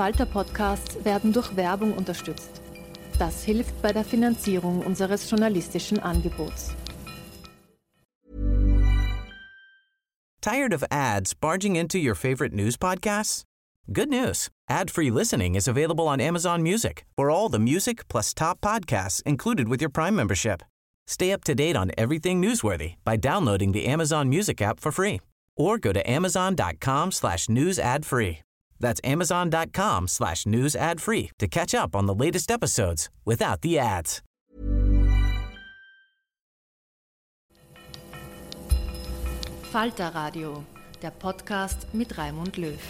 Falter-Podcasts werden durch Werbung unterstützt. Das hilft bei der Finanzierung unseres journalistischen Angebots. Tired of ads barging into your favorite news podcasts? Good news. Ad-free listening is available on Amazon Music for all the music plus top podcasts included with your Prime membership. Stay up to date on everything newsworthy by downloading the Amazon Music app for free or go to amazon.com slash news. That's amazon.com slash news ad free to catch up on the latest episodes without the ads. Falter Radio, der Podcast mit Raimund Löw.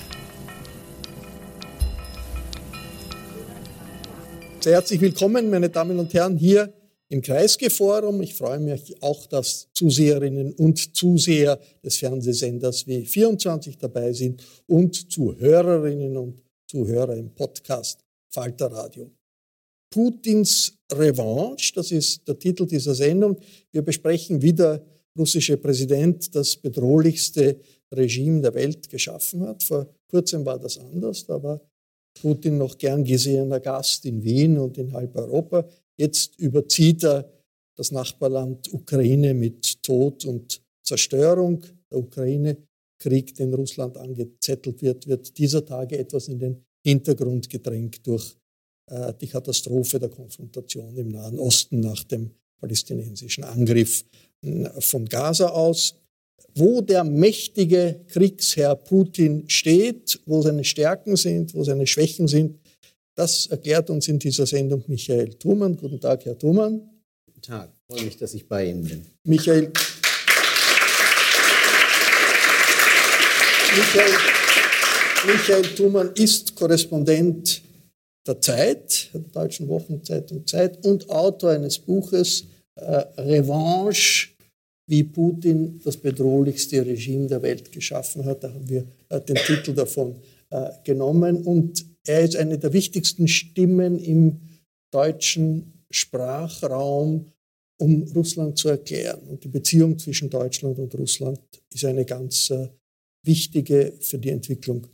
Sehr herzlich willkommen, meine Damen und Herren, hier im Kreisgeforum. Ich freue mich auch, dass Zuseherinnen und Zuseher des Fernsehsenders W24 dabei sind und Zuhörerinnen und Zuhörer im Podcast Falter Radio. Putins Revanche, das ist der Titel dieser Sendung. Wir besprechen, wie der russische Präsident das bedrohlichste Regime der Welt geschaffen hat. Vor kurzem war das anders. Da war Putin noch gern gesehener Gast in Wien und in halb Europa. Jetzt überzieht er das Nachbarland Ukraine mit Tod und Zerstörung. Der Ukraine-Krieg, den Russland angezettelt wird, wird dieser Tage etwas in den Hintergrund gedrängt durch äh, die Katastrophe der Konfrontation im Nahen Osten nach dem palästinensischen Angriff äh, von Gaza aus. Wo der mächtige Kriegsherr Putin steht, wo seine Stärken sind, wo seine Schwächen sind, das erklärt uns in dieser Sendung Michael Thumann. Guten Tag, Herr Thumann. Guten Tag, ich freue mich, dass ich bei Ihnen bin. Michael, Michael, Michael Thumann ist Korrespondent der Zeit, der deutschen Wochenzeitung Zeit, und Autor eines Buches äh, Revanche, wie Putin das bedrohlichste Regime der Welt geschaffen hat. Da haben wir äh, den Titel davon äh, genommen. Und er ist eine der wichtigsten Stimmen im deutschen Sprachraum, um Russland zu erklären. Und die Beziehung zwischen Deutschland und Russland ist eine ganz äh, wichtige für die Entwicklung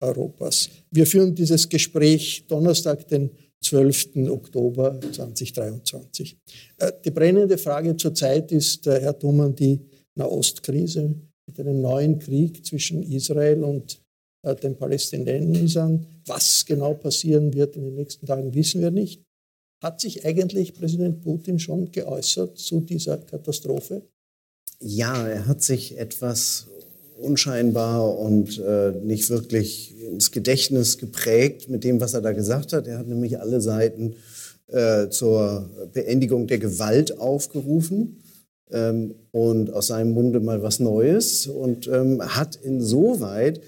Europas. Wir führen dieses Gespräch Donnerstag, den 12. Oktober 2023. Äh, die brennende Frage zurzeit ist, äh, Herr Thumann, die Nahostkrise mit einem neuen Krieg zwischen Israel und den Palästinensern. Was genau passieren wird in den nächsten Tagen, wissen wir nicht. Hat sich eigentlich Präsident Putin schon geäußert zu dieser Katastrophe? Ja, er hat sich etwas unscheinbar und äh, nicht wirklich ins Gedächtnis geprägt mit dem, was er da gesagt hat. Er hat nämlich alle Seiten äh, zur Beendigung der Gewalt aufgerufen ähm, und aus seinem Munde mal was Neues und ähm, hat insoweit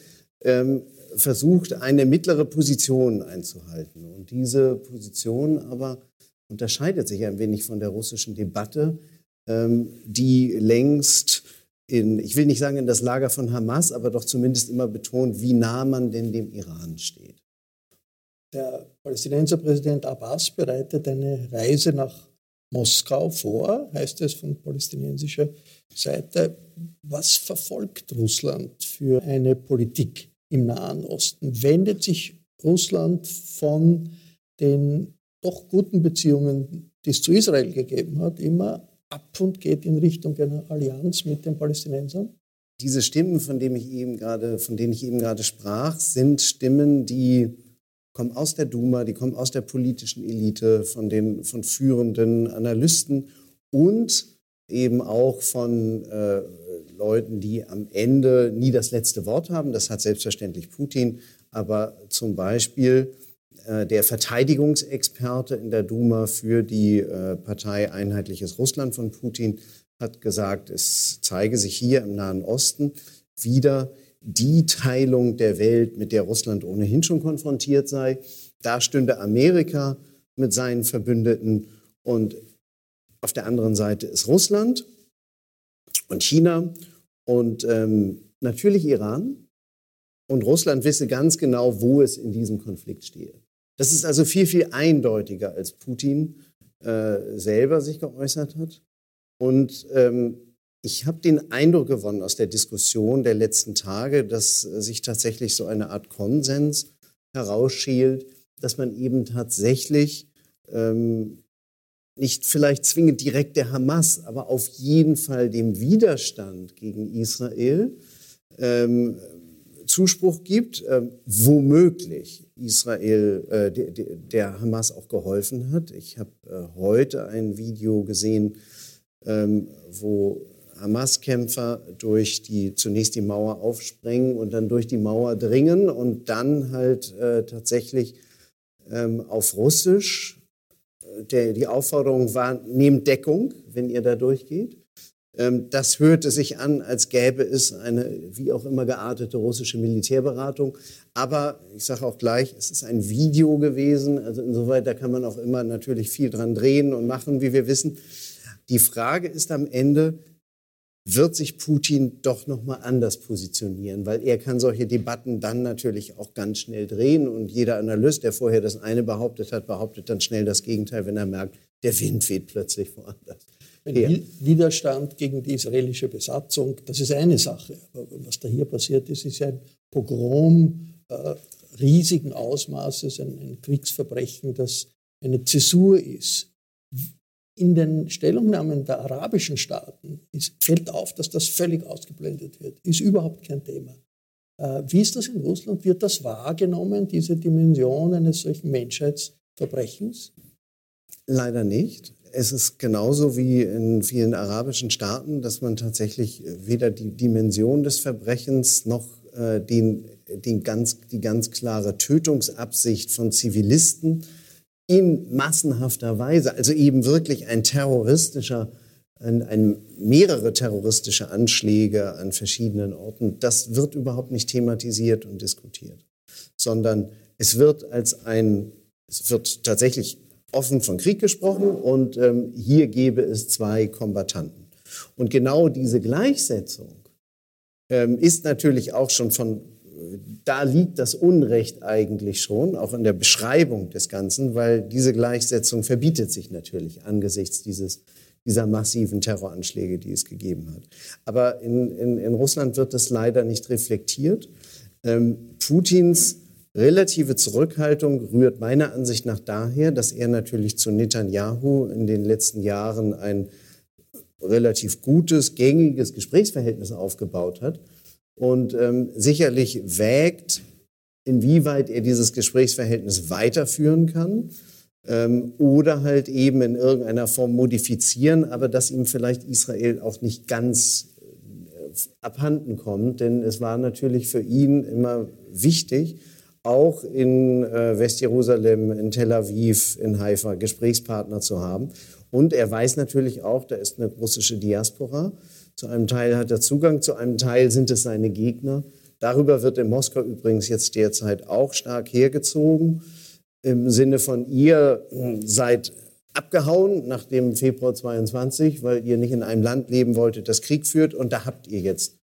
ähm, versucht, eine mittlere Position einzuhalten. Und diese Position aber unterscheidet sich ein wenig von der russischen Debatte, ähm, die längst in, ich will nicht sagen in das Lager von Hamas, aber doch zumindest immer betont, wie nah man denn dem Iran steht. Der Palästinenser Präsident Abbas bereitet eine Reise nach Moskau vor, heißt es von palästinensischer Seite. Was verfolgt Russland für eine Politik im Nahen Osten? Wendet sich Russland von den doch guten Beziehungen, die es zu Israel gegeben hat, immer ab und geht in Richtung einer Allianz mit den Palästinensern? Diese Stimmen, von denen ich eben gerade, von denen ich eben gerade sprach, sind Stimmen, die kommen aus der Duma, die kommen aus der politischen Elite, von den von führenden Analysten und eben auch von äh, Leuten, die am Ende nie das letzte Wort haben. Das hat selbstverständlich Putin, aber zum Beispiel äh, der Verteidigungsexperte in der Duma für die äh, Partei Einheitliches Russland von Putin hat gesagt, es zeige sich hier im Nahen Osten wieder die Teilung der Welt, mit der Russland ohnehin schon konfrontiert sei. Da stünde Amerika mit seinen Verbündeten und auf der anderen Seite ist Russland und China und ähm, natürlich Iran. Und Russland wisse ganz genau, wo es in diesem Konflikt stehe. Das ist also viel, viel eindeutiger, als Putin äh, selber sich geäußert hat. Und ähm, ich habe den Eindruck gewonnen aus der Diskussion der letzten Tage, dass sich tatsächlich so eine Art Konsens herausschält, dass man eben tatsächlich ähm, nicht vielleicht zwingend direkt der Hamas, aber auf jeden Fall dem Widerstand gegen Israel ähm, Zuspruch gibt, äh, womöglich Israel äh, der, der, Hamas auch geholfen hat. Ich habe äh, heute ein Video gesehen, ähm, wo Hamas-Kämpfer durch die zunächst die Mauer aufsprengen und dann durch die Mauer dringen und dann halt äh, tatsächlich ähm, auf Russisch der, die Aufforderung war, nehmt Deckung, wenn ihr da durchgeht. Ähm, das hörte sich an, als gäbe es eine wie auch immer geartete russische Militärberatung. Aber ich sage auch gleich, es ist ein Video gewesen. Also insoweit, da kann man auch immer natürlich viel dran drehen und machen, wie wir wissen. Die Frage ist am Ende, wird sich Putin doch noch mal anders positionieren, weil er kann solche Debatten dann natürlich auch ganz schnell drehen und jeder Analyst, der vorher das eine behauptet hat, behauptet dann schnell das Gegenteil, wenn er merkt, der Wind weht plötzlich woanders. Ja. Widerstand gegen die israelische Besatzung, das ist eine Sache. Aber was da hier passiert ist, ist ein Pogrom äh, riesigen Ausmaßes, ein, ein Kriegsverbrechen, das eine Zäsur ist. In den Stellungnahmen der arabischen Staaten ist, fällt auf, dass das völlig ausgeblendet wird. Ist überhaupt kein Thema. Äh, wie ist das in Russland? Wird das wahrgenommen, diese Dimension eines solchen Menschheitsverbrechens? Leider nicht es ist genauso wie in vielen arabischen Staaten, dass man tatsächlich weder die Dimension des Verbrechens noch äh, den, den ganz, die ganz klare Tötungsabsicht von Zivilisten in massenhafter Weise, also eben wirklich ein terroristischer, ein, ein, mehrere terroristische Anschläge an verschiedenen Orten, das wird überhaupt nicht thematisiert und diskutiert, sondern es wird als ein, es wird tatsächlich offen von Krieg gesprochen und ähm, hier gäbe es zwei Kombattanten. Und genau diese Gleichsetzung ähm, ist natürlich auch schon von, da liegt das Unrecht eigentlich schon, auch in der Beschreibung des Ganzen, weil diese Gleichsetzung verbietet sich natürlich angesichts dieses, dieser massiven Terroranschläge, die es gegeben hat. Aber in, in, in Russland wird das leider nicht reflektiert. Ähm, Putins relative Zurückhaltung rührt meiner Ansicht nach daher, dass er natürlich zu Netanyahu in den letzten Jahren ein relativ gutes, gängiges Gesprächsverhältnis aufgebaut hat und ähm, sicherlich wägt, inwieweit er dieses Gesprächsverhältnis weiterführen kann ähm, oder halt eben in irgendeiner Form modifizieren, aber dass ihm vielleicht Israel auch nicht ganz äh, abhanden kommt, denn es war natürlich für ihn immer wichtig, auch in äh, Westjerusalem, in Tel Aviv, in Haifa Gesprächspartner zu haben. Und er weiß natürlich auch, da ist eine russische Diaspora. Zu einem Teil hat er Zugang, zu einem Teil sind es seine Gegner. Darüber wird in Moskau übrigens jetzt derzeit auch stark hergezogen. Im Sinne von, ihr hm, seid abgehauen nach dem Februar 22, weil ihr nicht in einem Land leben wolltet, das Krieg führt. Und da habt ihr jetzt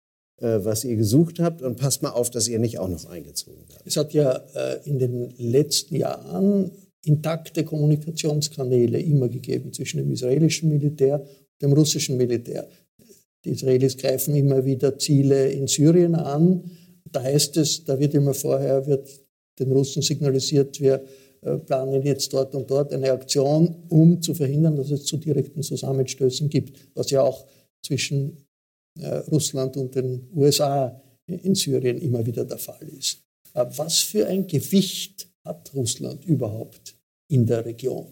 äh, was ihr gesucht habt und passt mal auf, dass ihr nicht auch noch eingezogen werdet. Es hat ja äh, in den letzten Jahren intakte Kommunikationskanäle immer gegeben zwischen dem israelischen Militär und dem russischen Militär. Die Israelis greifen immer wieder Ziele in Syrien an. Da heißt es, da wird immer vorher wird den Russen signalisiert, wir äh, planen jetzt dort und dort eine Aktion, um zu verhindern, dass es zu direkten Zusammenstößen gibt, was ja auch zwischen äh, Russland und den USA in Syrien immer wieder der Fall ist. Äh, was für ein Gewicht hat Russland überhaupt in der Region?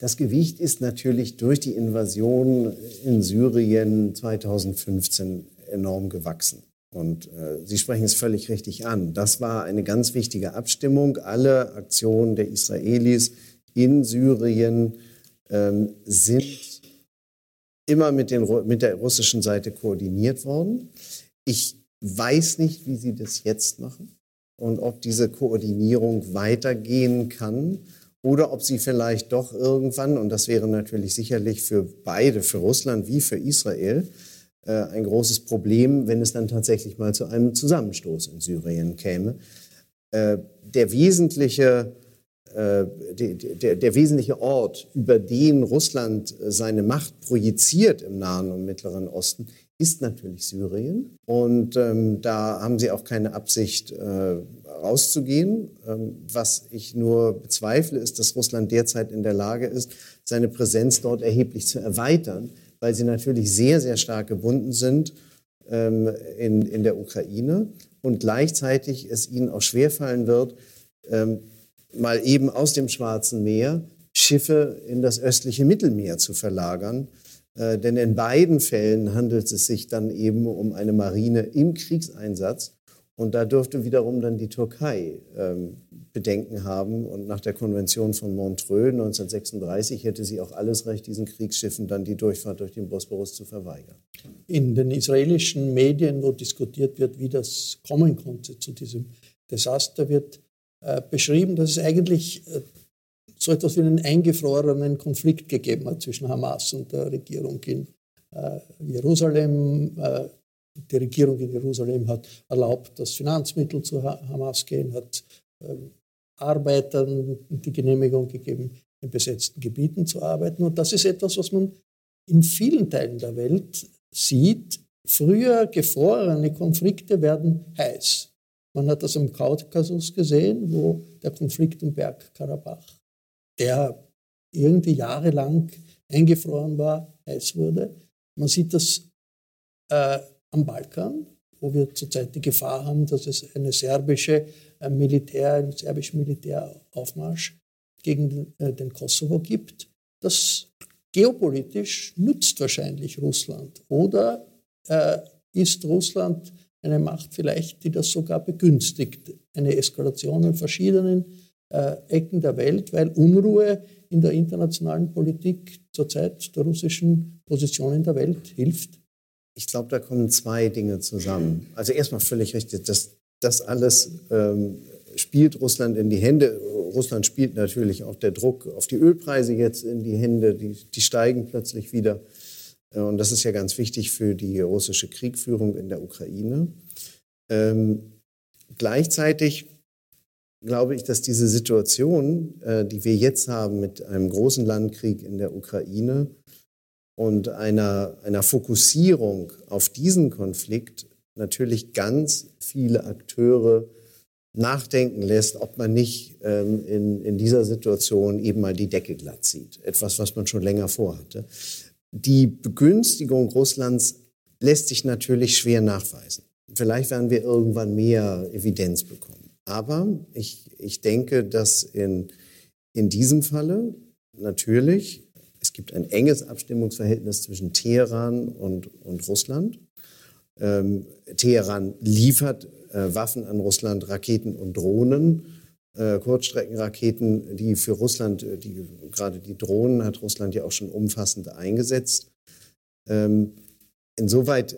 Das Gewicht ist natürlich durch die Invasion in Syrien 2015 enorm gewachsen. Und äh, Sie sprechen es völlig richtig an. Das war eine ganz wichtige Abstimmung. Alle Aktionen der Israelis in Syrien ähm, sind immer mit, den, mit der russischen Seite koordiniert worden. Ich weiß nicht, wie sie das jetzt machen und ob diese Koordinierung weitergehen kann oder ob sie vielleicht doch irgendwann, und das wäre natürlich sicherlich für beide, für Russland wie für Israel, äh, ein großes Problem, wenn es dann tatsächlich mal zu einem Zusammenstoß in Syrien käme. Äh, der wesentliche äh, der, der, wesentliche Ort, über den Russland seine Macht projiziert im Nahen und Mittleren Osten, ist natürlich Syrien. Und ähm, da haben sie auch keine Absicht, äh, rauszugehen. Ähm, was ich nur bezweifle, ist, dass Russland derzeit in der Lage ist, seine Präsenz dort erheblich zu erweitern, weil sie natürlich sehr, sehr stark gebunden sind ähm, in, in der Ukraine und gleichzeitig es ihnen auch schwerfallen wird, ähm, mal eben aus dem Schwarzen Meer Schiffe in das östliche Mittelmeer zu verlagern. Äh, denn in beiden Fällen handelt es sich dann eben um eine Marine im Kriegseinsatz. Und da dürfte wiederum dann die Türkei ähm, Bedenken haben. Und nach der Konvention von Montreux 1936 hätte sie auch alles Recht, diesen Kriegsschiffen dann die Durchfahrt durch den Bosporus zu verweigern. In den israelischen Medien, wo diskutiert wird, wie das kommen konnte zu diesem Desaster, wird äh, beschrieben, dass es eigentlich äh, so etwas wie einen eingefrorenen Konflikt gegeben hat zwischen Hamas und der Regierung in äh, Jerusalem. Die Regierung in Jerusalem hat erlaubt, dass Finanzmittel zu Hamas gehen, hat ähm, Arbeitern die Genehmigung gegeben, in besetzten Gebieten zu arbeiten. Und das ist etwas, was man in vielen Teilen der Welt sieht. Früher gefrorene Konflikte werden heiß. Man hat das im Kaukasus gesehen, wo der Konflikt um Bergkarabach, der irgendwie jahrelang eingefroren war, heiß wurde. Man sieht das äh, am Balkan, wo wir zurzeit die Gefahr haben, dass es eine serbische äh, Militär, einen serbischen Militäraufmarsch gegen den, äh, den Kosovo gibt. Das geopolitisch nützt wahrscheinlich Russland. Oder äh, ist Russland eine Macht vielleicht, die das sogar begünstigt. Eine Eskalation in verschiedenen äh, Ecken der Welt, weil Unruhe in der internationalen Politik zurzeit der russischen Position in der Welt hilft. Ich glaube, da kommen zwei Dinge zusammen. Also erstmal völlig richtig, dass das alles ähm, spielt Russland in die Hände. Russland spielt natürlich auch der Druck auf die Ölpreise jetzt in die Hände, die, die steigen plötzlich wieder. Äh, und das ist ja ganz wichtig für die russische Kriegführung in der Ukraine. Ähm, gleichzeitig glaube ich, dass diese Situation, äh, die wir jetzt haben mit einem großen Landkrieg in der Ukraine und einer, einer Fokussierung auf diesen Konflikt natürlich ganz viele Akteure nachdenken lässt, ob man nicht ähm, in, in dieser Situation eben mal die Decke glatt zieht. Etwas, was man schon länger vorhatte. Die Begünstigung Russlands lässt sich natürlich schwer nachweisen. Vielleicht werden wir irgendwann mehr Evidenz bekommen. Aber ich, ich denke, dass in, in diesem Falle natürlich, es gibt ein enges Abstimmungsverhältnis zwischen Teheran und, und Russland. Ähm, Teheran liefert äh, Waffen an Russland, Raketen und Drohnen, äh, Kurzstreckenraketen, die für Russland, äh, die, gerade die Drohnen hat Russland ja auch schon umfassend eingesetzt. Ähm, insoweit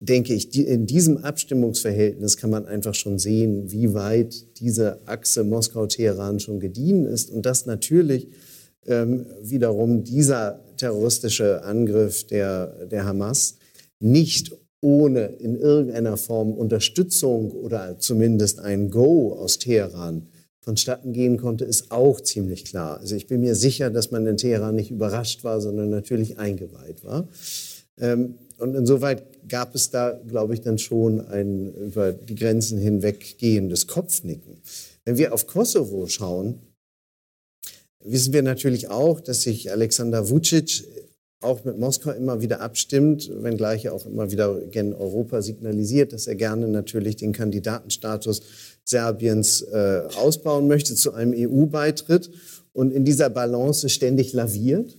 denke ich, die, in diesem Abstimmungsverhältnis kann man einfach schon sehen, wie weit diese Achse Moskau-Teheran schon gediehen ist und dass natürlich ähm, wiederum dieser terroristische Angriff der, der Hamas nicht ohne in irgendeiner Form Unterstützung oder zumindest ein Go aus Teheran vonstatten gehen konnte, ist auch ziemlich klar. Also ich bin mir sicher, dass man in Teheran nicht überrascht war, sondern natürlich eingeweiht war. Ähm, und insoweit gab es da, glaube ich, dann schon ein über die Grenzen hinweg gehendes Kopfnicken. Wenn wir auf Kosovo schauen, wissen wir natürlich auch, dass sich Alexander Vucic auch mit Moskau immer wieder abstimmt, wenngleich er auch immer wieder gen Europa signalisiert, dass er gerne natürlich den Kandidatenstatus Serbiens äh, ausbauen möchte zu einem EU-Beitritt und in dieser Balance ständig laviert.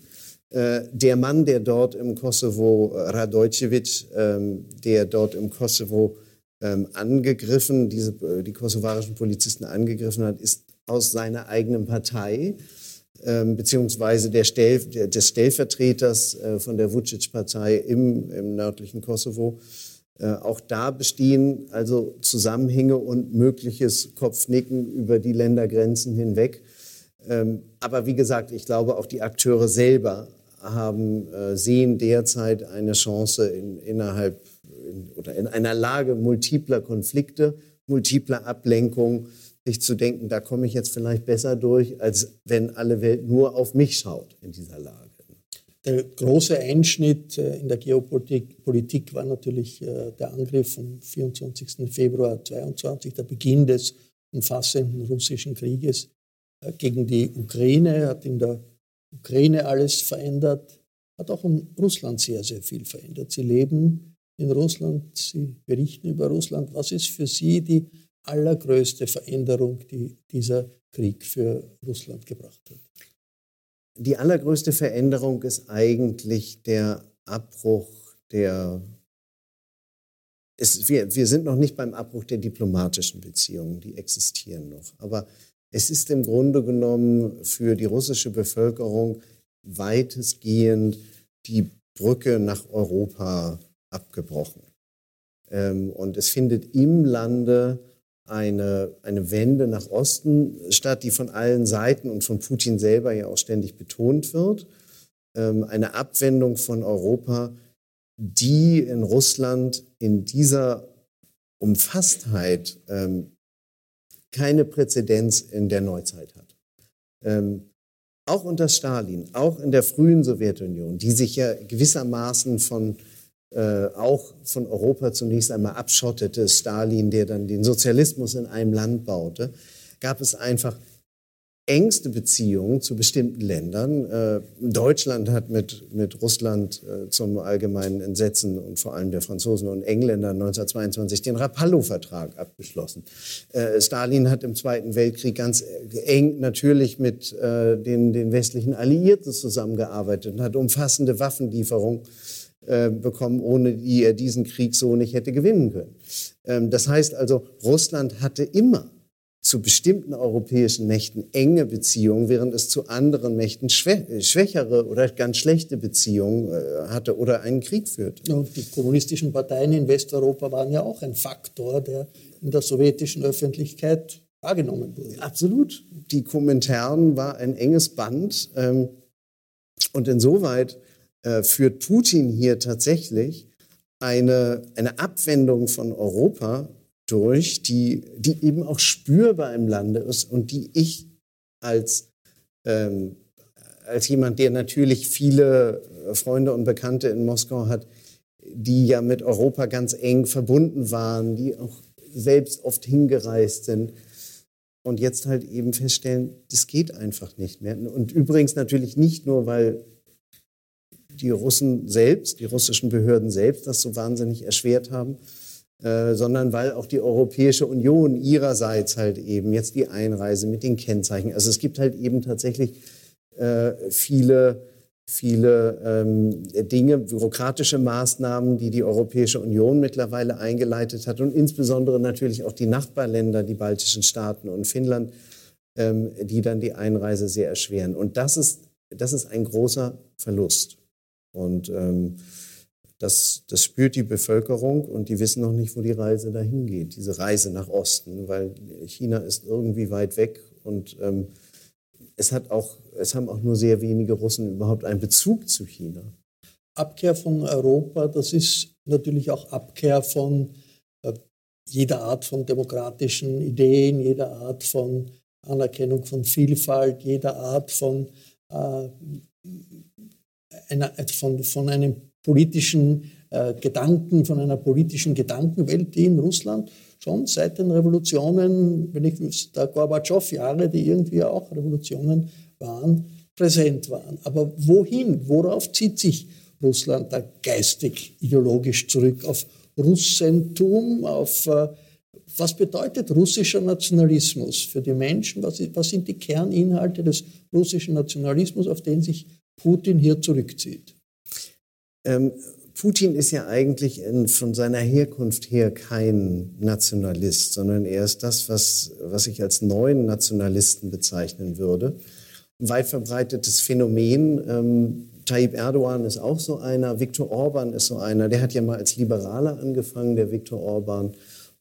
Äh, der Mann, der dort im Kosovo, äh, Radojcevic, ähm, der dort im Kosovo ähm, angegriffen, diese, äh, die kosovarischen Polizisten angegriffen hat, ist aus seiner eigenen Partei beziehungsweise der Stell, des Stellvertreters äh, von der Vucic-Partei im, im nördlichen Kosovo. Äh, auch da bestehen also Zusammenhänge und mögliches Kopfnicken über die Ländergrenzen hinweg. Ähm, aber wie gesagt, ich glaube, auch die Akteure selber haben, äh, sehen derzeit eine Chance in, innerhalb in, oder in einer Lage multipler Konflikte, multipler Ablenkung, sich zu denken, da komme ich jetzt vielleicht besser durch, als wenn alle Welt nur auf mich schaut in dieser Lage. Der große Einschnitt äh, in der Geopolitik war natürlich äh, der Angriff vom 24. Februar 2022, der Beginn des umfassenden russischen Krieges äh, gegen die Ukraine, hat in der Ukraine alles verändert, hat auch in Russland sehr, sehr viel verändert. Sie leben in Russland, Sie berichten über Russland. Was ist für Sie die allergrößte Veränderung, die dieser Krieg für Russland gebracht hat? Die allergrößte Veränderung ist eigentlich der Abbruch der es, wir, wir sind noch nicht beim Abbruch der diplomatischen Beziehungen, die existieren noch. Aber es ist im Grunde genommen für die russische Bevölkerung weitestgehend die Brücke nach Europa abgebrochen. Ähm, und es findet im Lande eine, eine Wende nach Osten statt, die von allen Seiten und von Putin selber ja auch ständig betont wird. Ähm, eine Abwendung von Europa die in Russland in dieser Umfasstheit ähm, keine Präzedenz in der Neuzeit hat. Ähm, auch unter Stalin, auch in der frühen Sowjetunion, die sich ja gewissermaßen von äh, auch von Europa zunächst einmal abschottete, Stalin, der dann den Sozialismus in einem Land baute, gab es einfach engste Beziehungen zu bestimmten Ländern. Äh, Deutschland hat mit, mit Russland äh, zum allgemeinen Entsetzen und vor allem der Franzosen und Engländer 1922 den Rapallo-Vertrag abgeschlossen. Stalin hat im Zweiten Weltkrieg ganz eng natürlich mit den, den westlichen Alliierten zusammengearbeitet und hat umfassende Waffenlieferungen bekommen, ohne die er diesen Krieg so nicht hätte gewinnen können. Ähm, das heißt also, Russland hatte immer zu bestimmten europäischen Mächten enge Beziehungen, während es zu anderen Mächten schwächere oder ganz schlechte Beziehungen äh, hatte oder einen Krieg führte. Und die kommunistischen Parteien in Westeuropa waren ja auch ein Faktor, der in der sowjetischen Öffentlichkeit wahrgenommen wurde. Absolut. Die Kommentaren war ein enges Band. Ähm, und insoweit äh, führt Putin hier tatsächlich eine, eine Abwendung von Europa durch, die, die eben auch spürbar im Lande ist und die ich als, ähm, als jemand, der natürlich viele Freunde und Bekannte in Moskau hat, die ja mit Europa ganz eng verbunden waren, die auch selbst oft hingereist sind und jetzt halt eben feststellen, das geht einfach nicht mehr. Und übrigens natürlich nicht nur, weil die Russen selbst, die russischen Behörden selbst das so wahnsinnig erschwert haben, äh, sondern weil auch die Europäische Union ihrerseits halt eben jetzt die Einreise mit den Kennzeichen, also es gibt halt eben tatsächlich äh, viele viele ähm, Dinge, bürokratische Maßnahmen, die die Europäische Union mittlerweile eingeleitet hat und insbesondere natürlich auch die Nachbarländer, die baltischen Staaten und Finnland, ähm, die dann die Einreise sehr erschweren. Und das ist, das ist ein großer Verlust. Und ähm, das, das spürt die Bevölkerung und die wissen noch nicht, wo die Reise dahin geht, diese Reise nach Osten, weil China ist irgendwie weit weg und ähm, es, hat auch, es haben auch nur sehr wenige Russen überhaupt einen Bezug zu China. Abkehr von Europa, das ist natürlich auch Abkehr von äh, jeder Art von demokratischen Ideen, jeder Art von Anerkennung von Vielfalt, jeder Art von, äh, einer, von, von einem politischen äh, Gedanken, von einer politischen Gedankenwelt, die in Russland schon seit den Revolutionen, wenn ich der Gorbatschow-Jahre, die irgendwie auch Revolutionen waren, präsent waren. Aber wohin? Worauf zieht sich Russland da geistig, ideologisch zurück? Auf Russentum, auf äh, was bedeutet russischer Nationalismus für die Menschen? Was, was sind die Kerninhalte des russischen Nationalismus, auf den sich Putin hier zurückzieht? Ähm, Putin ist ja eigentlich in, von seiner Herkunft her kein Nationalist, sondern er ist das, was, was ich als neuen Nationalisten bezeichnen würde. Ein weit verbreitetes Phänomen. Ähm, Tayyip Erdogan ist auch so einer, Viktor Orban ist so einer. Der hat ja mal als Liberaler angefangen, der Viktor Orban.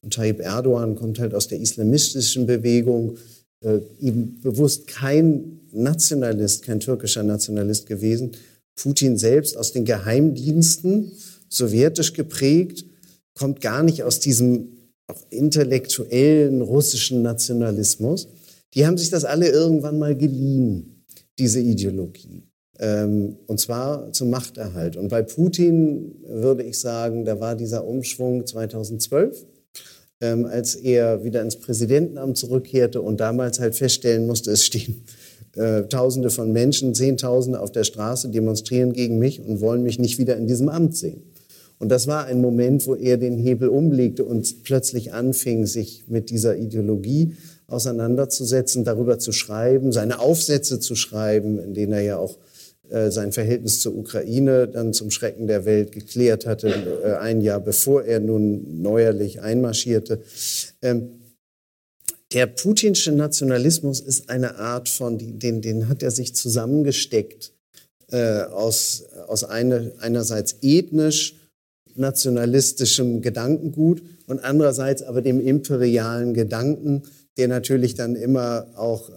Und Tayyip Erdogan kommt halt aus der islamistischen Bewegung, äh, eben bewusst kein Nationalist, kein türkischer Nationalist gewesen, Putin selbst aus den Geheimdiensten, sowjetisch geprägt, kommt gar nicht aus diesem auch intellektuellen russischen Nationalismus. Die haben sich das alle irgendwann mal geliehen, diese Ideologie. Ähm, und zwar zum Machterhalt. Und bei Putin würde ich sagen, da war dieser Umschwung 2012, ähm, als er wieder ins Präsidentenamt zurückkehrte und damals halt feststellen musste, es stehen äh, Tausende von Menschen, Zehntausende auf der Straße, demonstrieren gegen mich und wollen mich nicht wieder in diesem Amt sehen. Und das war ein Moment, wo er den Hebel umlegte und plötzlich anfing, sich mit dieser Ideologie auseinanderzusetzen, darüber zu schreiben, seine Aufsätze zu schreiben, in denen er ja auch äh, sein Verhältnis zur Ukraine dann zum Schrecken der Welt geklärt hatte, äh, ein Jahr bevor er nun neuerlich einmarschierte. Ähm, der putinsche Nationalismus ist eine Art von, den, den hat er sich zusammengesteckt äh, aus, aus eine, einerseits ethnisch nationalistischem Gedankengut und andererseits aber dem imperialen Gedanken, der natürlich dann immer auch äh,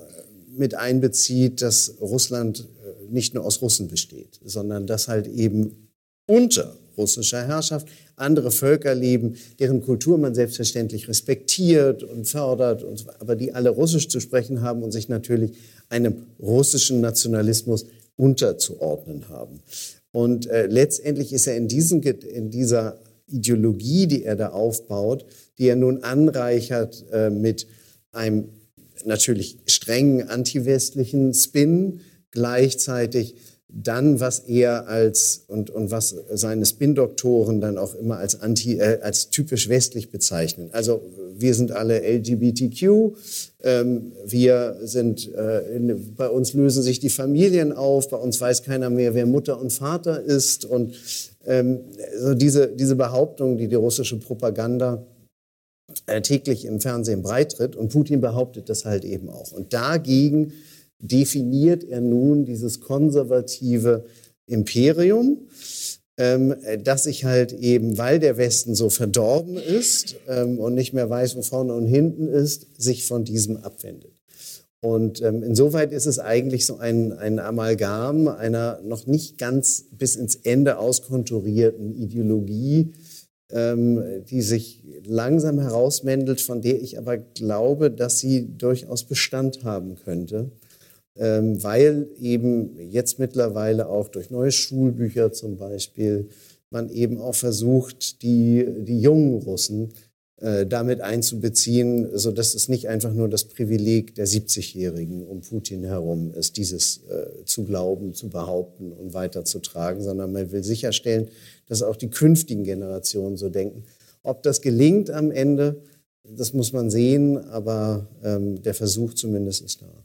mit einbezieht, dass Russland äh, nicht nur aus Russen besteht, sondern dass halt eben unter russischer Herrschaft andere Völker leben, deren Kultur man selbstverständlich respektiert und fördert, und, aber die alle Russisch zu sprechen haben und sich natürlich einem russischen Nationalismus unterzuordnen haben. Und äh, letztendlich ist er in, diesen, in dieser Ideologie, die er da aufbaut, die er nun anreichert äh, mit einem natürlich strengen antiwestlichen Spin, gleichzeitig dann, was er als und, und was seine Spin-Doktoren dann auch immer als anti, äh, als typisch westlich bezeichnen. Also wir sind alle LGBTQ, ähm, wir sind, äh, in, bei uns lösen sich die Familien auf, bei uns weiß keiner mehr, wer Mutter und Vater ist und ähm, also diese, diese Behauptung, die die russische Propaganda äh, täglich im Fernsehen breitritt und Putin behauptet das halt eben auch. Und dagegen definiert er nun dieses konservative Imperium, ähm, das sich halt eben, weil der Westen so verdorben ist ähm, und nicht mehr weiß, wo vorne und hinten ist, sich von diesem abwendet. Und ähm, insoweit ist es eigentlich so ein, ein Amalgam einer noch nicht ganz bis ins Ende auskonturierten Ideologie, ähm, die sich langsam herausmändelt, von der ich aber glaube, dass sie durchaus Bestand haben könnte. Ähm, weil eben jetzt mittlerweile auch durch neue Schulbücher zum Beispiel man eben auch versucht, die, die jungen Russen äh, damit einzubeziehen, so dass es nicht einfach nur das Privileg der 70-Jährigen um Putin herum ist, dieses äh, zu glauben, zu behaupten und weiterzutragen, sondern man will sicherstellen, dass auch die künftigen Generationen so denken. Ob das gelingt am Ende, das muss man sehen, aber ähm, der Versuch zumindest ist da.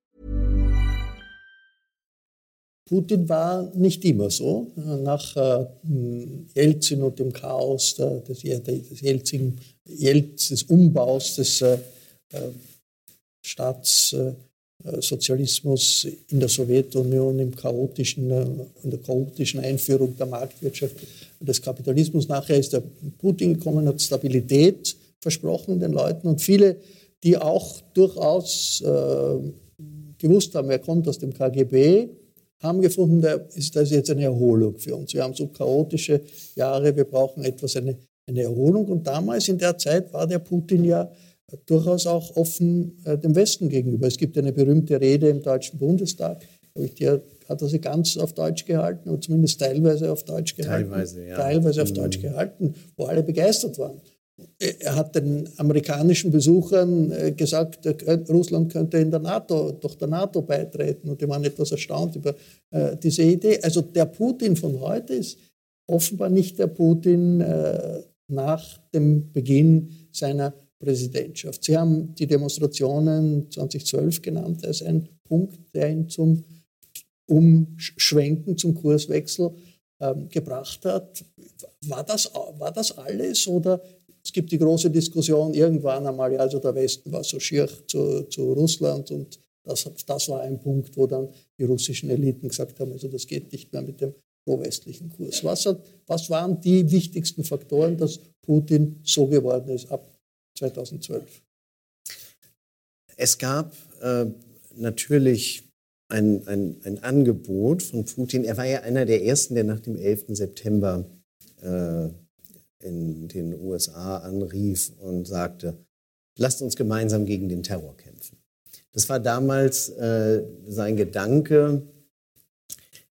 Putin war nicht immer so. Nach äh, Jelzin und dem Chaos der, des, des, Jelzin, Jelz, Umbaus des äh, äh Staats äh, Sozialismus in der Sowjetunion, im chaotischen, äh, in der chaotischen Einführung der Marktwirtschaft und des Kapitalismus. Nachher ist der Putin gekommen, hat Stabilität versprochen den Leuten und viele, die auch durchaus äh, gewusst haben, er kommt aus dem KGB, haben gefunden, da ist das jetzt eine Erholung für uns. Wir haben so chaotische Jahre, wir brauchen etwas, eine, eine Erholung. Und damals in der Zeit war der Putin ja durchaus auch offen äh, dem Westen gegenüber. Es gibt eine berühmte Rede im Deutschen Bundestag, die hat er sie ganz auf Deutsch gehalten, oder zumindest teilweise auf Deutsch gehalten. Teilweise, ja. Teilweise auf mhm. Deutsch gehalten, wo alle begeistert waren. Er hat den amerikanischen Besuchern äh, gesagt, Russland könnte in der NATO, durch der NATO beitreten. Und die waren etwas erstaunt über äh, diese Idee. Also der Putin von heute ist offenbar nicht der Putin nach dem Beginn seiner Präsidentschaft. Sie haben die Demonstrationen 2012 genannt als ein Punkt, der ihn zum Umschwenken, zum Kurswechsel ähm, gebracht hat. War das, war das alles oder es gibt die große Diskussion irgendwann einmal, also der Westen war so schier zu, zu Russland und das, das war ein Punkt, wo dann die russischen Eliten gesagt haben, also das geht nicht mehr mit dem pro-westlichen Kurs. Was, hat, was waren die wichtigsten Faktoren, dass Putin so geworden ist ab 2012? Es gab äh, natürlich ein, ein, ein, Angebot von Putin. Er war ja einer der ersten, der nach dem 11. September äh, in den USA anrief und sagte, lasst uns gemeinsam gegen den Terror kämpfen. Das war damals äh, sein Gedanke,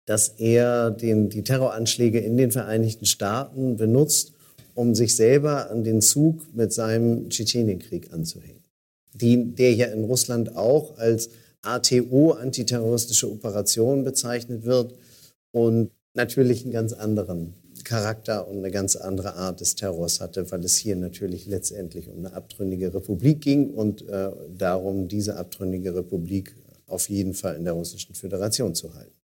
dass er den, die Terroranschläge in den Vereinigten Staaten benutzt, um sich selber an den Zug mit seinem Tschetschenienkrieg anzuhängen. Die, der ja in Russland auch als ATO, antiterroristische Operation, bezeichnet wird und natürlich einen ganz anderen Charakter und eine ganz andere Art des Terrors hatte, weil es hier natürlich letztendlich um eine abtrünnige Republik ging und äh, darum, diese abtrünnige Republik auf jeden Fall in der Russischen Föderation zu halten.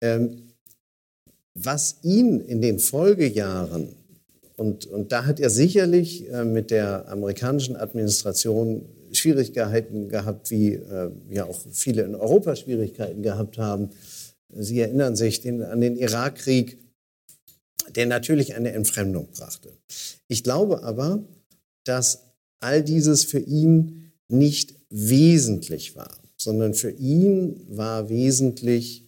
Ähm, was ihn in den Folgejahren, und, und da hat er sicherlich äh, mit der amerikanischen Administration Schwierigkeiten gehabt, wie äh, ja auch viele in Europa Schwierigkeiten gehabt haben. Sie erinnern sich den, an den Irakkrieg, der natürlich eine Entfremdung brachte. Ich glaube aber, dass all dieses für ihn nicht wesentlich war, sondern für ihn war wesentlich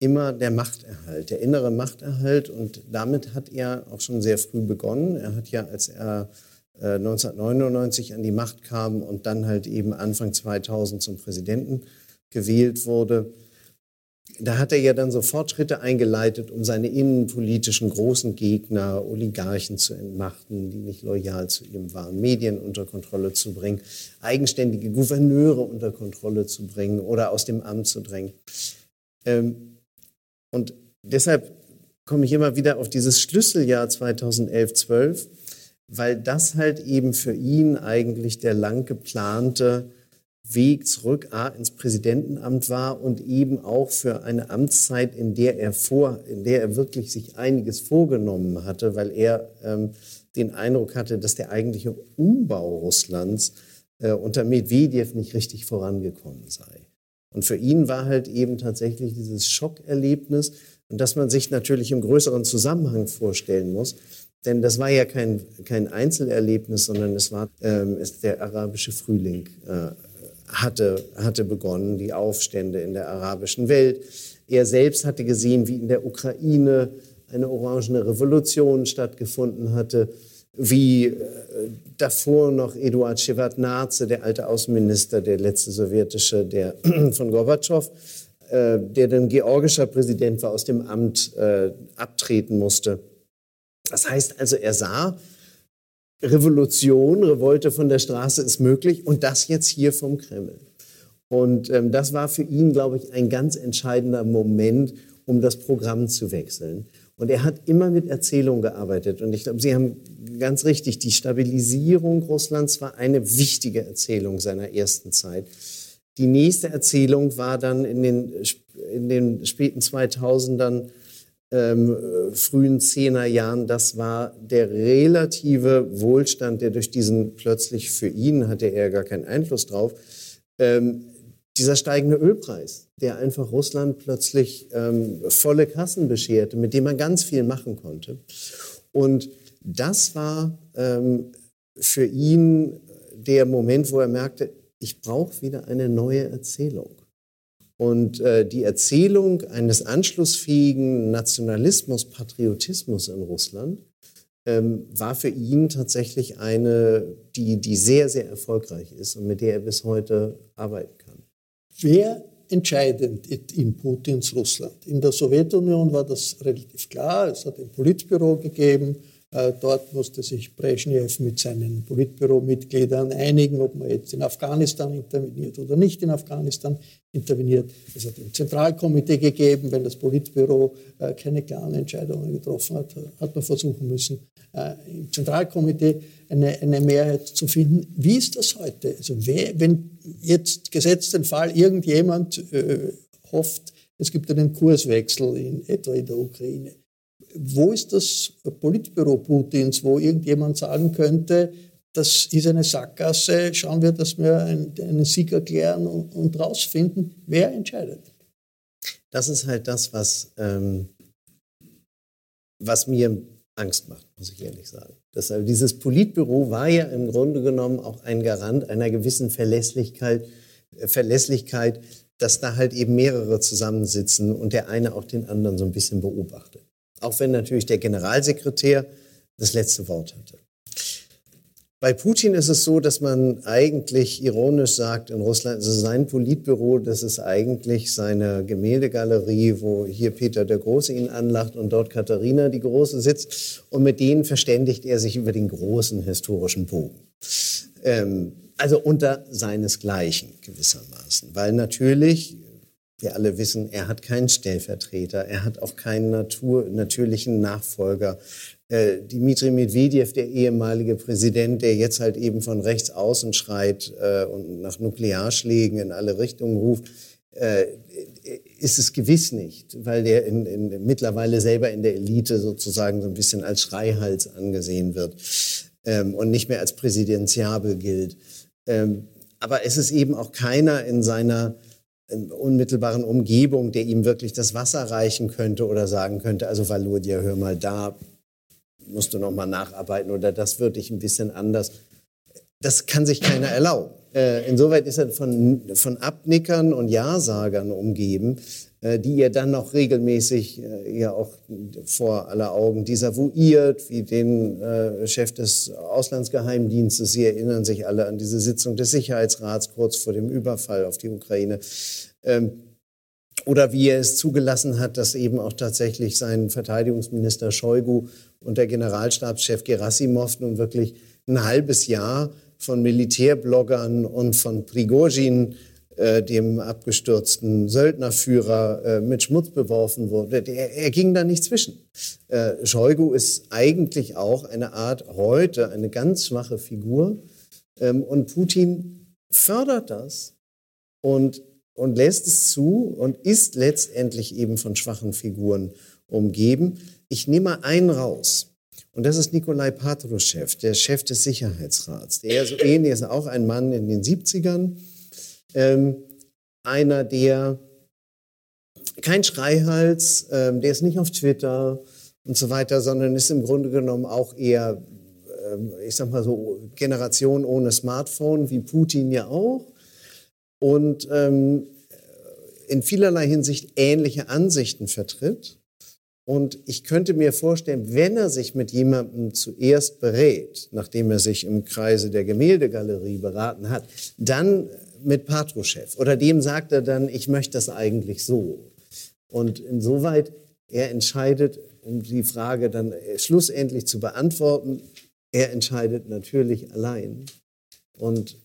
immer der Machterhalt, der innere Machterhalt. Und damit hat er auch schon sehr früh begonnen. Er hat ja, als er 1999 äh, an die Macht kam und dann halt eben Anfang 2000 zum Präsidenten gewählt wurde, da hat er ja dann so Fortschritte eingeleitet, um seine innenpolitischen großen Gegner, Oligarchen zu entmachten, die nicht loyal zu ihm waren, Medien unter Kontrolle zu bringen, eigenständige Gouverneure unter Kontrolle zu bringen oder aus dem Amt zu drängen. Ähm, und deshalb komme ich immer wieder auf dieses Schlüsseljahr 2011-12, weil das halt eben für ihn eigentlich der lang geplante Weg zurück A, ins Präsidentenamt war und eben auch für eine Amtszeit, in der er vor, in der er wirklich sich einiges vorgenommen hatte, weil er ähm, den Eindruck hatte, dass der eigentliche Umbau Russlands äh, unter Medvedev nicht richtig vorangekommen sei. Und für ihn war halt eben tatsächlich dieses Schockerlebnis und dass man sich natürlich im größeren Zusammenhang vorstellen muss, denn das war ja kein, kein Einzelerlebnis, sondern es war ähm, es der arabische Frühling äh, hatte, hatte begonnen, die Aufstände in der arabischen Welt. Er selbst hatte gesehen, wie in der Ukraine eine orangene Revolution stattgefunden hatte, wie äh, davor noch Eduard Shevardnadze, der alte Außenminister, der letzte sowjetische, der von Gorbatschow, äh, der dann georgischer Präsident war, aus dem Amt äh, abtreten musste. Das heißt also, er sah, Revolution, Revolte von der Straße ist möglich und das jetzt hier vom Kreml. Und ähm, das war für ihn, glaube ich, ein ganz entscheidender Moment, um das Programm zu wechseln. Und er hat immer mit Erzählung gearbeitet. Und ich glaube, Sie haben ganz richtig, die Stabilisierung Russlands war eine wichtige Erzählung seiner ersten Zeit. Die nächste Erzählung war dann in den, in den späten 2000ern ähm, frühen Zehnerjahren, das war der relative Wohlstand, der durch diesen plötzlich für ihn hatte er gar keinen Einfluss drauf, ähm, dieser steigende Ölpreis, der einfach Russland plötzlich ähm, volle Kassen bescherte, mit dem man ganz viel machen konnte. Und das war ähm, für ihn der Moment, wo er merkte, ich brauche wieder eine neue Erzählung. Und äh, die Erzählung eines anschlussfähigen Nationalismus, Patriotismus in Russland ähm, war für ihn tatsächlich eine, die, die sehr, sehr erfolgreich ist und mit der er bis heute arbeiten kann. Wer entscheidend in Putins Russland? In der Sowjetunion war das relativ klar. Es hat ein Politbüro gegeben, dort musste sich Brezhnev mit seinen Politbüro-Mitgliedern einigen, ob man jetzt in Afghanistan interveniert oder nicht in Afghanistan interveniert. Es hat ein Zentralkomitee gegeben. Wenn das Politbüro äh, keine klaren Entscheidungen getroffen hat, hat man versuchen müssen, äh, im Zentralkomitee eine, eine Mehrheit zu finden. Wie ist das heute? Also wer, wenn jetzt gesetzt den Fall irgendjemand äh, hofft, es gibt einen Kurswechsel in etwa in der Ukraine wo ist das Politbüro Putins, wo irgendjemand sagen könnte, das ist eine Sackgasse, schauen wir, dass wir einen, Sieg erklären und, rausfinden, wer entscheidet. Das ist halt das, was, ähm, was mir Angst macht, muss ich ehrlich sagen. Das, also dieses Politbüro war ja im Grunde genommen auch ein Garant einer gewissen Verlässlichkeit, äh, Verlässlichkeit, dass da halt eben mehrere zusammensitzen und der eine auch den anderen so ein bisschen beobachtet auch wenn natürlich der Generalsekretär das letzte Wort hatte. Bei Putin ist es so, dass man eigentlich ironisch sagt, in Russland ist es sein Politbüro, das ist eigentlich seine Gemäldegalerie, wo hier Peter der Große ihn anlacht und dort Katharina die Große sitzt. Und mit denen verständigt er sich über den großen historischen Bogen. Ähm, also unter seinesgleichen gewissermaßen. Weil natürlich wir alle wissen, er hat keinen Stellvertreter, er hat auch keinen Natur, natürlichen Nachfolger. Äh, Dimitri Medvedev, der ehemalige Präsident, der jetzt halt eben von rechts außen schreit äh, und nach Nuklearschlägen in alle Richtungen ruft, äh, ist es gewiss nicht, weil der in, in, mittlerweile selber in der Elite sozusagen so ein bisschen als Schreihals angesehen wird ähm, und nicht mehr als präsidentiabel gilt. Ähm, aber es ist eben auch keiner in seiner unmittelbaren Umgebung, der ihm wirklich das Wasser reichen könnte oder sagen könnte, also Valudia, hör mal, da musst du noch mal nacharbeiten oder das würde ich ein bisschen anders. Das kann sich keiner erlauben. Äh, insoweit ist er von, von Abnickern und Ja-Sagern umgeben, die ihr dann noch regelmäßig äh, ja auch vor aller Augen desavouiert, wie den äh, Chef des Auslandsgeheimdienstes. Sie erinnern sich alle an diese Sitzung des Sicherheitsrats kurz vor dem Überfall auf die Ukraine. Ähm, oder wie er es zugelassen hat, dass eben auch tatsächlich sein Verteidigungsminister Shoigu und der Generalstabschef Gerasimov nun wirklich ein halbes Jahr von Militärbloggern und von Prigozhin äh, dem abgestürzten Söldnerführer äh, mit Schmutz beworfen wurde. Der, er ging da nicht zwischen. Äh, Shoigu ist eigentlich auch eine Art heute eine ganz schwache Figur ähm, und Putin fördert das und und lässt es zu und ist letztendlich eben von schwachen Figuren umgeben. Ich nehme mal einen raus. Und das ist Nikolai Patruschew, der Chef des Sicherheitsrats. Der so ähnlich ist auch ein Mann in den 70ern, ähm, einer, der kein Schreihals, ähm, der ist nicht auf Twitter und so weiter, sondern ist im Grunde genommen auch eher, ähm, ich sag mal so, Generation ohne Smartphone, wie Putin ja auch. Und ähm, in vielerlei Hinsicht ähnliche Ansichten vertritt. Und ich könnte mir vorstellen, wenn er sich mit jemandem zuerst berät, nachdem er sich im Kreise der Gemäldegalerie beraten hat, dann mit Patruschew. Oder dem sagt er dann, ich möchte das eigentlich so. Und insoweit, er entscheidet, um die Frage dann äh, schlussendlich zu beantworten, er entscheidet natürlich allein. Und,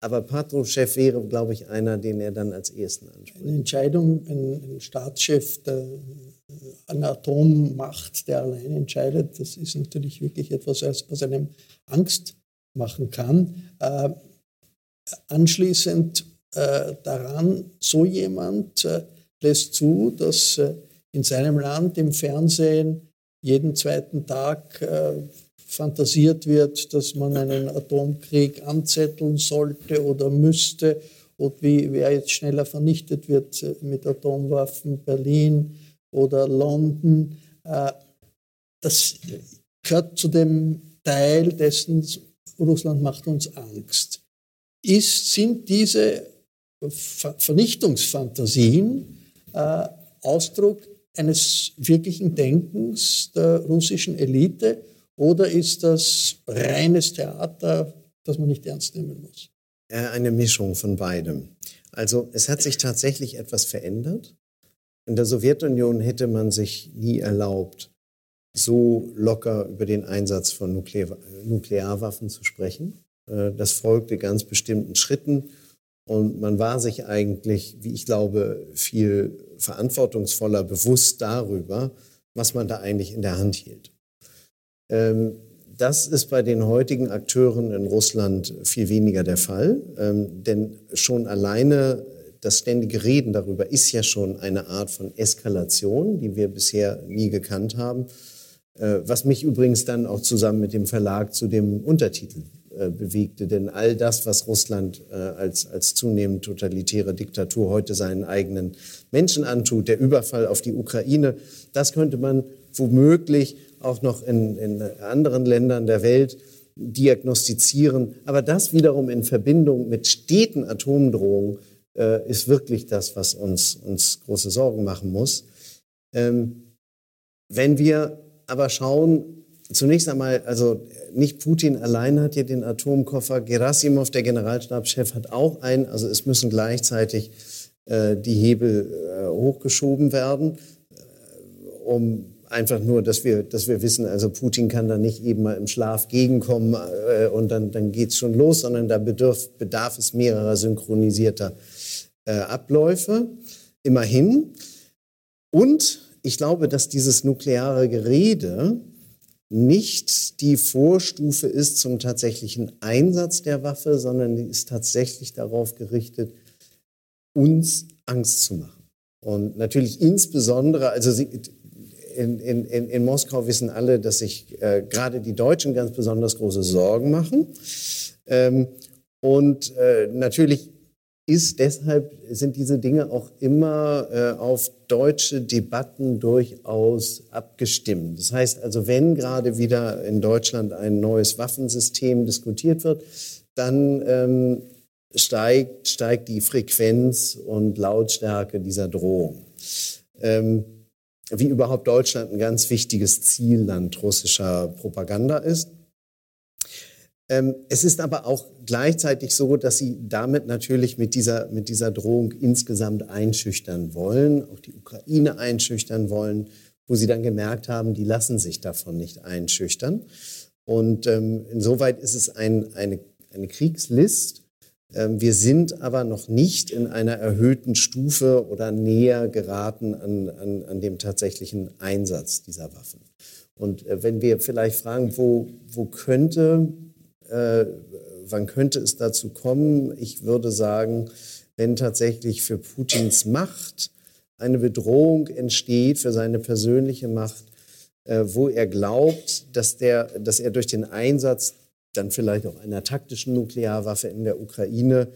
aber Patruschew wäre, glaube ich, einer, den er dann als ersten anspricht. Eine Entscheidung, ein, ein Staatschef der eine Atommacht, der allein entscheidet, das ist natürlich wirklich etwas, was einem Angst machen kann. Anschließend äh, daran, so jemand äh, lässt zu, dass äh, in seinem Land im Fernsehen jeden zweiten Tag äh, fantasiert wird, dass man einen Atomkrieg anzetteln sollte oder müsste und wie wer jetzt schneller vernichtet wird äh, mit Atomwaffen, Berlin oder London. Äh, das gehört zu dem Teil dessen, Russland macht uns Angst ist, sind diese Vernichtungsfantasien äh, Ausdruck eines wirklichen Denkens der russischen Elite oder ist das reines Theater, das man nicht ernst nehmen muss? Äh, eine Mischung von beidem. Also es hat sich tatsächlich etwas verändert. In der Sowjetunion hätte man sich nie erlaubt, so locker über den Einsatz von Nuklear Nuklearwaffen zu sprechen. Äh, das folgte ganz bestimmten Schritten und man war sich eigentlich, wie ich glaube, viel verantwortungsvoller bewusst darüber, was man da eigentlich in der Hand hielt. Ähm, das ist bei den heutigen Akteuren in Russland viel weniger der Fall, ähm, denn schon alleine das ständige Reden darüber ist ja schon eine Art von Eskalation, die wir bisher nie gekannt haben. Äh, was mich übrigens dann auch zusammen mit dem Verlag zu dem Untertitel äh, bewegte. Denn all das, was Russland äh, als, als zunehmend totalitäre Diktatur heute seinen eigenen Menschen antut, der Überfall auf die Ukraine, das könnte man womöglich auch noch in, in anderen Ländern der Welt diagnostizieren. Aber das wiederum in Verbindung mit steten Atomdrohungen äh, ist wirklich das, was uns, uns große Sorgen machen muss. Ähm, wenn wir aber schauen, zunächst einmal, also nicht Putin allein hat hier den Atomkoffer, Gerasimov, der Generalstabschef, hat auch einen. Also es müssen gleichzeitig äh, die Hebel äh, hochgeschoben werden, äh, um einfach nur, dass wir, dass wir wissen, also Putin kann da nicht eben mal im Schlaf gegenkommen äh, und dann, dann geht's schon los, sondern da bedarf, bedarf es mehrerer synchronisierter äh, Abläufe. Immerhin. Und ich glaube, dass dieses nukleare Gerede nicht die Vorstufe ist zum tatsächlichen Einsatz der Waffe, sondern die ist tatsächlich darauf gerichtet, uns Angst zu machen. Und natürlich insbesondere, also Sie, in, in, in, Moskau wissen alle, dass sich äh, gerade die Deutschen ganz besonders große Sorgen machen. Ähm, und äh, natürlich ist deshalb sind diese Dinge auch immer äh, auf deutsche Debatten durchaus abgestimmt. Das heißt also, wenn gerade wieder in Deutschland ein neues Waffensystem diskutiert wird, dann ähm, steigt, steigt die Frequenz und Lautstärke dieser Drohung. Ähm, wie überhaupt Deutschland ein ganz wichtiges Zielland russischer Propaganda ist. Ähm, es ist aber auch gleichzeitig so, dass sie damit natürlich mit dieser, mit dieser Drohung insgesamt einschüchtern wollen, auch die Ukraine einschüchtern wollen, wo sie dann gemerkt haben, die lassen sich davon nicht einschüchtern. Und ähm, insoweit ist es ein, eine, eine Kriegslist. Ähm, wir sind aber noch nicht in einer erhöhten Stufe oder näher geraten an, an, an dem tatsächlichen Einsatz dieser Waffen. Und äh, wenn wir vielleicht fragen, wo, wo könnte äh, wann könnte es dazu kommen? Ich würde sagen, wenn tatsächlich für Putins Macht eine Bedrohung entsteht, für seine persönliche Macht, äh, wo er glaubt, dass, der, dass er durch den Einsatz dann vielleicht auch einer taktischen Nuklearwaffe in der Ukraine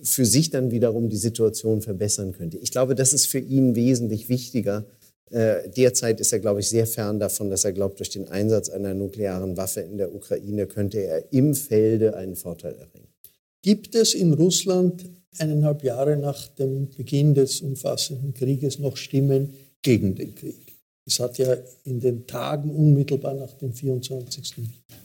für sich dann wiederum die Situation verbessern könnte. Ich glaube, das ist für ihn wesentlich wichtiger, äh, derzeit ist er, glaube ich, sehr fern davon, dass er glaubt, durch den Einsatz einer nuklearen Waffe in der Ukraine könnte er im Felde einen Vorteil erringen. Gibt es in Russland eineinhalb Jahre nach dem Beginn des umfassenden Krieges noch Stimmen gegen den Krieg? Es hat ja in den Tagen unmittelbar nach dem 24.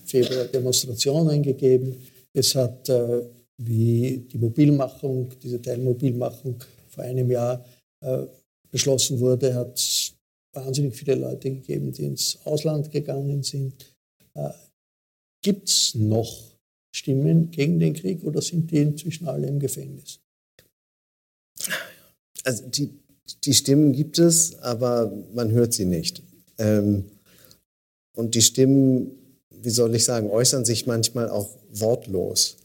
Februar Demonstrationen gegeben. Es hat, äh, wie die Mobilmachung, diese Teilmobilmachung vor einem Jahr äh, beschlossen wurde, hat wahnsinnig viele Leute gegeben, die ins Ausland gegangen sind. Äh, Gibt es noch Stimmen gegen den Krieg oder sind die inzwischen alle im Gefängnis? Also die, die Stimmen gibt es, aber man hört sie nicht. Ähm, und die Stimmen, wie soll ich sagen, äußern sich manchmal auch wortlos.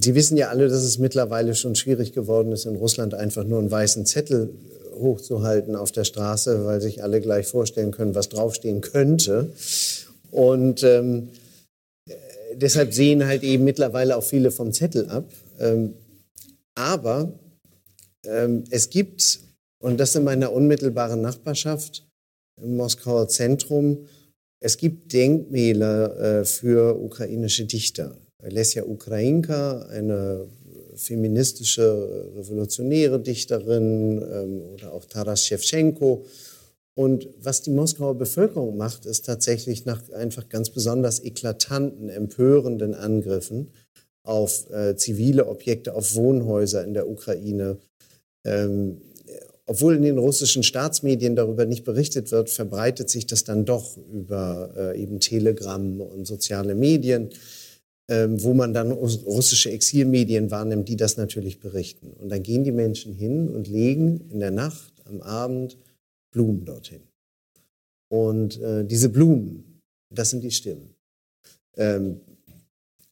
Sie wissen ja alle, dass es mittlerweile schon schwierig geworden ist, in Russland einfach nur einen weißen Zettel hochzuhalten auf der Straße, weil sich alle gleich vorstellen können, was draufstehen könnte. Und ähm, deshalb sehen halt eben mittlerweile auch viele vom Zettel ab. Ähm, aber ähm, es gibt, und das in meiner unmittelbaren Nachbarschaft im Moskauer Zentrum, es gibt Denkmäler äh, für ukrainische Dichter. Lesja Ukrainka, eine feministische, revolutionäre Dichterin ähm, oder auch Taras Shevchenko. Und was die Moskauer Bevölkerung macht, ist tatsächlich nach einfach ganz besonders eklatanten, empörenden Angriffen auf äh, zivile Objekte, auf Wohnhäuser in der Ukraine, ähm, obwohl in den russischen Staatsmedien darüber nicht berichtet wird, verbreitet sich das dann doch über äh, eben Telegram und soziale Medien, wo man dann russische Exilmedien wahrnimmt, die das natürlich berichten. Und dann gehen die Menschen hin und legen in der Nacht, am Abend Blumen dorthin. Und äh, diese Blumen, das sind die Stimmen. Ähm,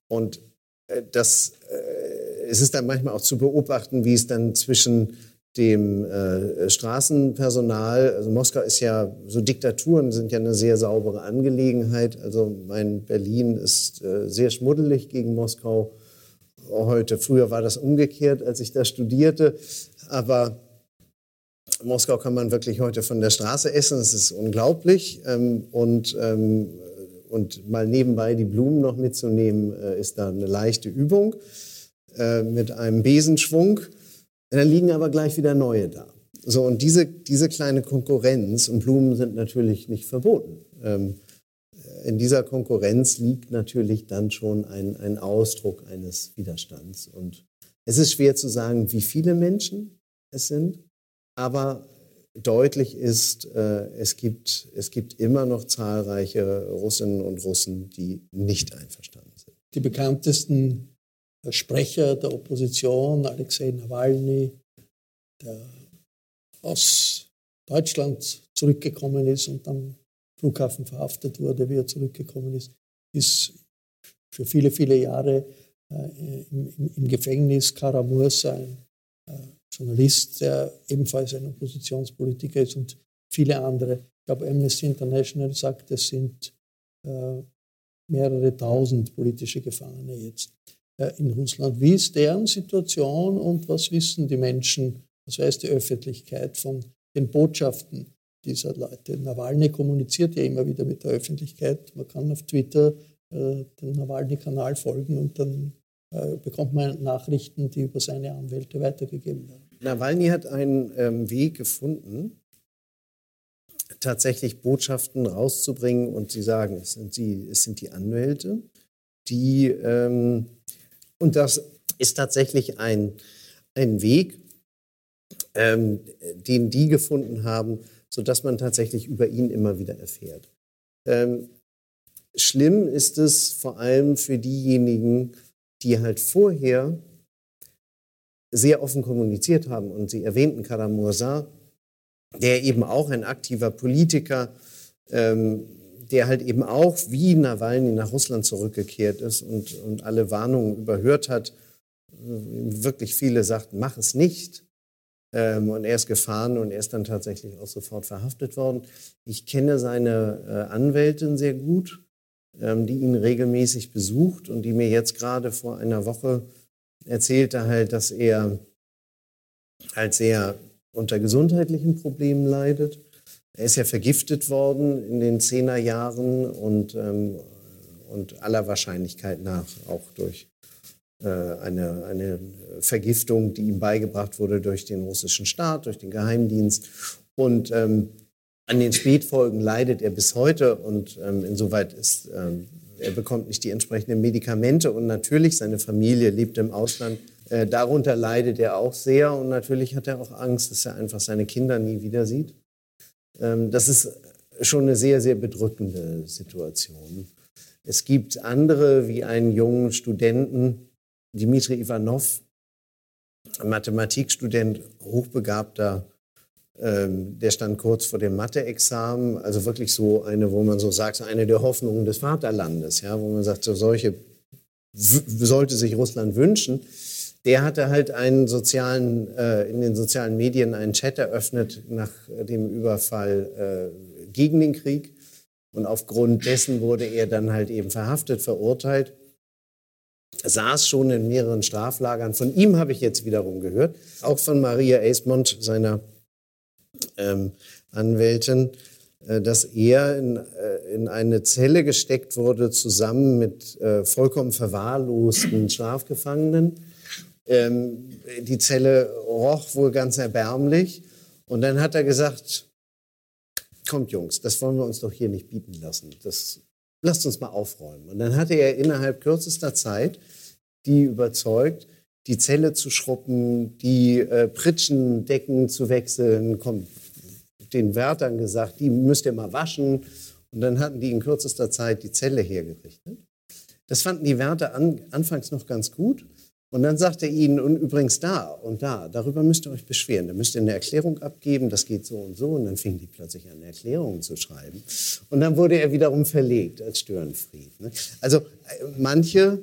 und äh, das, äh, es ist dann manchmal auch zu beobachten, wie es dann zwischen dem äh, Straßenpersonal, also Moskau ist ja, so Diktaturen sind ja eine sehr saubere Angelegenheit. Also mein Berlin ist äh, sehr schmuddelig gegen Moskau heute. Früher war das umgekehrt, als ich da studierte. Aber Moskau kann man wirklich heute von der Straße essen. Es ist unglaublich. Ähm, und, ähm, und mal nebenbei die Blumen noch mitzunehmen, äh, ist da eine leichte Übung äh, mit einem Besenschwung. Dann liegen aber gleich wieder neue da. So, und diese, diese kleine Konkurrenz, und Blumen sind natürlich nicht verboten. Ähm, in dieser Konkurrenz liegt natürlich dann schon ein, ein Ausdruck eines Widerstands. Und es ist schwer zu sagen, wie viele Menschen es sind, aber deutlich ist, äh, es, gibt, es gibt immer noch zahlreiche Russinnen und Russen, die nicht einverstanden sind. Die bekanntesten Sprecher der Opposition, Alexei Nawalny, der aus Deutschland zurückgekommen ist und am Flughafen verhaftet wurde, wie er zurückgekommen ist, ist für viele, viele Jahre äh, im, im, Gefängnis. Karamursa, ein äh, Journalist, der ebenfalls ein Oppositionspolitiker ist und viele andere. Ich glaube, Amnesty International sagt, es sind äh, mehrere tausend politische Gefangene jetzt. Äh, in Russland. Wie ist deren Situation und was wissen die Menschen, was weiß die Öffentlichkeit von den Botschaften dieser Leute? Nawalny kommuniziert ja immer wieder mit der Öffentlichkeit. Man kann auf Twitter äh, dem Nawalny-Kanal folgen und dann äh, bekommt man Nachrichten, die über seine Anwälte weitergegeben werden. Nawalny hat einen ähm, Weg gefunden, tatsächlich Botschaften rauszubringen und sie sagen, es sind, die, es sind die Anwälte, die ähm, und das ist tatsächlich ein, ein Weg, ähm, den die gefunden haben, sodass man tatsächlich über ihn immer wieder erfährt. Ähm, schlimm ist es vor allem für diejenigen, die halt vorher sehr offen kommuniziert haben. Und Sie erwähnten Karamursa, der eben auch ein aktiver Politiker ähm, der halt eben auch wie Nawalny nach Russland zurückgekehrt ist und, und alle Warnungen überhört hat. Wirklich viele sagten, mach es nicht. Ähm, und er ist gefahren und er ist dann tatsächlich auch sofort verhaftet worden. Ich kenne seine äh, Anwältin sehr gut, ähm, die ihn regelmäßig besucht und die mir jetzt gerade vor einer Woche erzählte halt, dass er halt sehr unter gesundheitlichen Problemen leidet er ist ja vergiftet worden in den Zehnerjahren und, ähm, und aller Wahrscheinlichkeit nach auch durch äh, eine, eine Vergiftung, die ihm beigebracht wurde durch den russischen Staat, durch den Geheimdienst. Und ähm, an den Spätfolgen leidet er bis heute und ähm, insoweit ist, ähm, er bekommt nicht die entsprechenden Medikamente und natürlich seine Familie lebt im Ausland. Äh, darunter leidet er auch sehr und natürlich hat er auch Angst, dass er einfach seine Kinder nie wieder sieht. Ähm, das ist schon eine sehr, sehr bedrückende Situation. Es gibt andere, wie einen jungen Studenten, Dimitri Ivanov, Mathematikstudent, hochbegabter, ähm, der stand kurz vor dem Mathe-Examen, also wirklich so eine, wo man so sagt, eine der Hoffnungen des Vaterlandes, ja, wo man sagt, so solche sollte sich Russland wünschen der hatte halt einen sozialen, äh, in den sozialen Medien einen Chat eröffnet nach dem Überfall äh, gegen den Krieg. Und aufgrund dessen wurde er dann halt eben verhaftet, verurteilt, saß schon in mehreren Straflagern. Von ihm habe ich jetzt wiederum gehört, auch von Maria Eismont, seiner ähm, Anwältin, äh, dass er in, äh, in eine Zelle gesteckt wurde, zusammen mit äh, vollkommen verwahrlosten Strafgefangenen ähm, die Zelle roch wohl ganz erbärmlich. Und dann hat er gesagt, kommt Jungs, das wollen wir uns doch hier nicht bieten lassen. Das, lasst uns mal aufräumen. Und dann hatte er innerhalb kürzester Zeit die überzeugt, die Zelle zu schruppen, die äh, Pritschendecken zu wechseln, kommt den Wärtern gesagt, die müsst ihr mal waschen. Und dann hatten die in kürzester Zeit die Zelle hergerichtet. Das fanden die Wärter an, anfangs noch ganz gut. Und dann sagte er ihnen, und übrigens da und da, darüber müsst ihr euch beschweren. Da müsst ihr eine Erklärung abgeben, das geht so und so. Und dann fingen die plötzlich an, Erklärungen zu schreiben. Und dann wurde er wiederum verlegt als Störenfried. Ne? Also äh, manche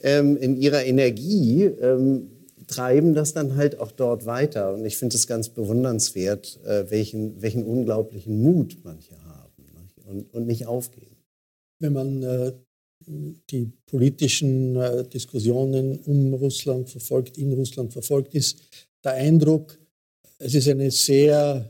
ähm, in ihrer Energie ähm, treiben das dann halt auch dort weiter. Und ich finde es ganz bewundernswert, äh, welchen, welchen unglaublichen Mut manche haben ne? und, und nicht aufgeben. Wenn man äh, die politischen äh, Diskussionen um Russland verfolgt, in Russland verfolgt, ist der Eindruck, es ist eine sehr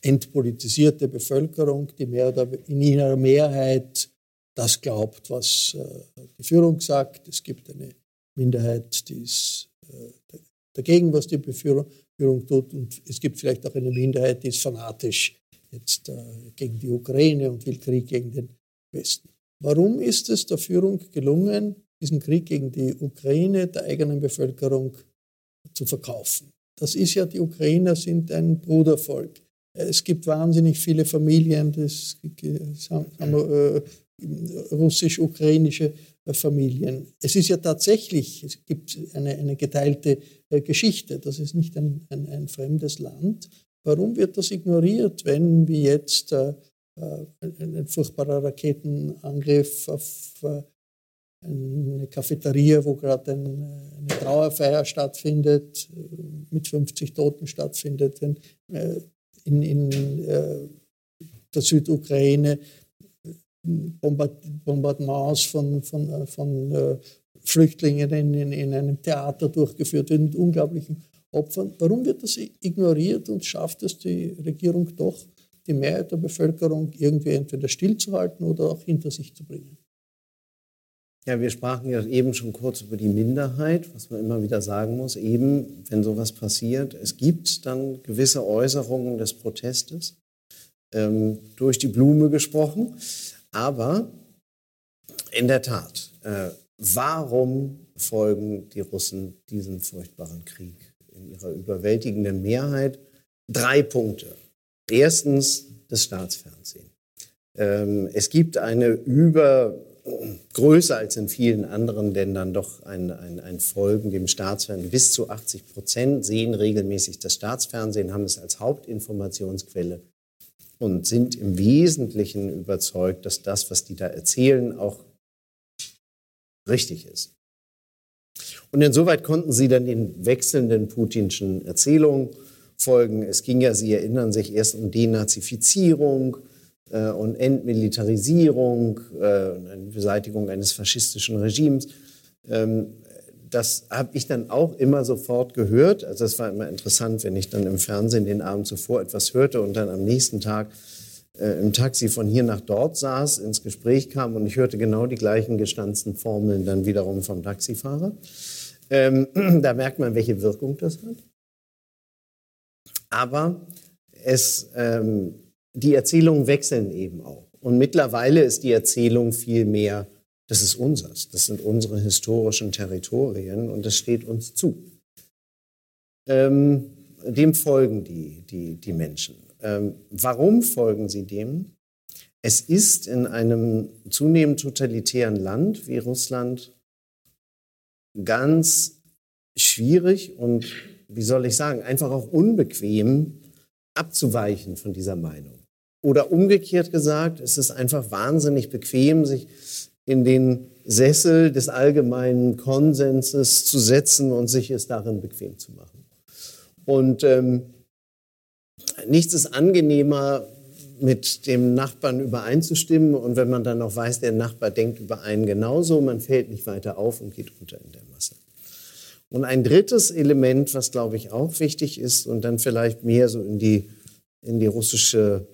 entpolitisierte Bevölkerung, die mehr oder in ihrer Mehrheit das glaubt, was äh, die Führung sagt. Es gibt eine Minderheit, die ist äh, dagegen, was die Führung tut. Und es gibt vielleicht auch eine Minderheit, die ist fanatisch jetzt gegen die Ukraine und will Krieg gegen den Westen. Warum ist es der Führung gelungen, diesen Krieg gegen die Ukraine der eigenen Bevölkerung zu verkaufen? Das ist ja, die Ukrainer sind ein Brudervolk. Es gibt wahnsinnig viele Familien, das äh, russisch-ukrainische Familien. Es ist ja tatsächlich, es gibt eine, eine geteilte äh, Geschichte. Das ist nicht ein, ein, ein, fremdes Land. Warum wird das ignoriert, wenn wie jetzt äh, äh, ein, furchtbarer Raketenangriff auf äh, eine Cafeteria, wo gerade eine Trauerfeier stattfindet, äh, mit 50 Toten stattfindet, wenn in, in der Südukraine Bombardements von, von, von Flüchtlingen in, in, einem Theater durchgeführt werden mit unglaublichen Opfern. Warum wird das ignoriert und schafft es die Regierung doch, die Mehrheit der Bevölkerung irgendwie entweder stillzuhalten oder auch hinter sich zu bringen. Ja, wir sprachen ja eben schon kurz über die Minderheit, was man immer wieder sagen muss, eben wenn sowas passiert. Es gibt dann gewisse Äußerungen des Protestes, ähm, durch die Blume gesprochen. Aber in der Tat, äh, warum folgen die Russen diesem furchtbaren Krieg in ihrer überwältigenden Mehrheit? Drei Punkte. Erstens das Staatsfernsehen. Ähm, es gibt eine über größer als in vielen anderen Ländern doch ein, ein, ein Folgen dem Staatsfernsehen. Bis zu 80 Prozent sehen regelmäßig das Staatsfernsehen, haben es als Hauptinformationsquelle und sind im Wesentlichen überzeugt, dass das, was die da erzählen, auch richtig ist. Und insoweit konnten sie dann den wechselnden putinschen Erzählungen folgen. Es ging ja, Sie erinnern sich, erst um Denazifizierung äh, und Entmilitarisierung, äh, Beseitigung eines faschistischen Regimes. Ähm, das habe ich dann auch immer sofort gehört. Also es war immer interessant, wenn ich dann im Fernsehen den Abend zuvor etwas hörte und dann am nächsten Tag äh, im Taxi von hier nach dort saß, ins Gespräch kam und ich hörte genau die gleichen gestanzten Formeln dann wiederum vom Taxifahrer. Ähm, da merkt man, welche Wirkung das hat aber es, ähm, die Erzählungen wechseln eben auch. Und mittlerweile ist die Erzählung viel mehr, das ist unseres, das sind unsere historischen Territorien und das steht uns zu. Ähm, dem folgen die, die, die Menschen. Ähm, warum folgen sie dem? Es ist in einem zunehmend totalitären Land wie Russland ganz schwierig und wie soll ich sagen, einfach auch unbequem abzuweichen von dieser Meinung. Oder umgekehrt gesagt, es ist einfach wahnsinnig bequem, sich in den Sessel des allgemeinen Konsenses zu setzen und sich es darin bequem zu machen. Und ähm, nichts ist angenehmer, mit dem Nachbarn übereinzustimmen. Und wenn man dann noch weiß, der Nachbar denkt über einen genauso, man fällt nicht weiter auf und geht unter in der Masse. Und ein drittes Element, was glaube ich auch wichtig ist und dann vielleicht mehr so in die, in die russische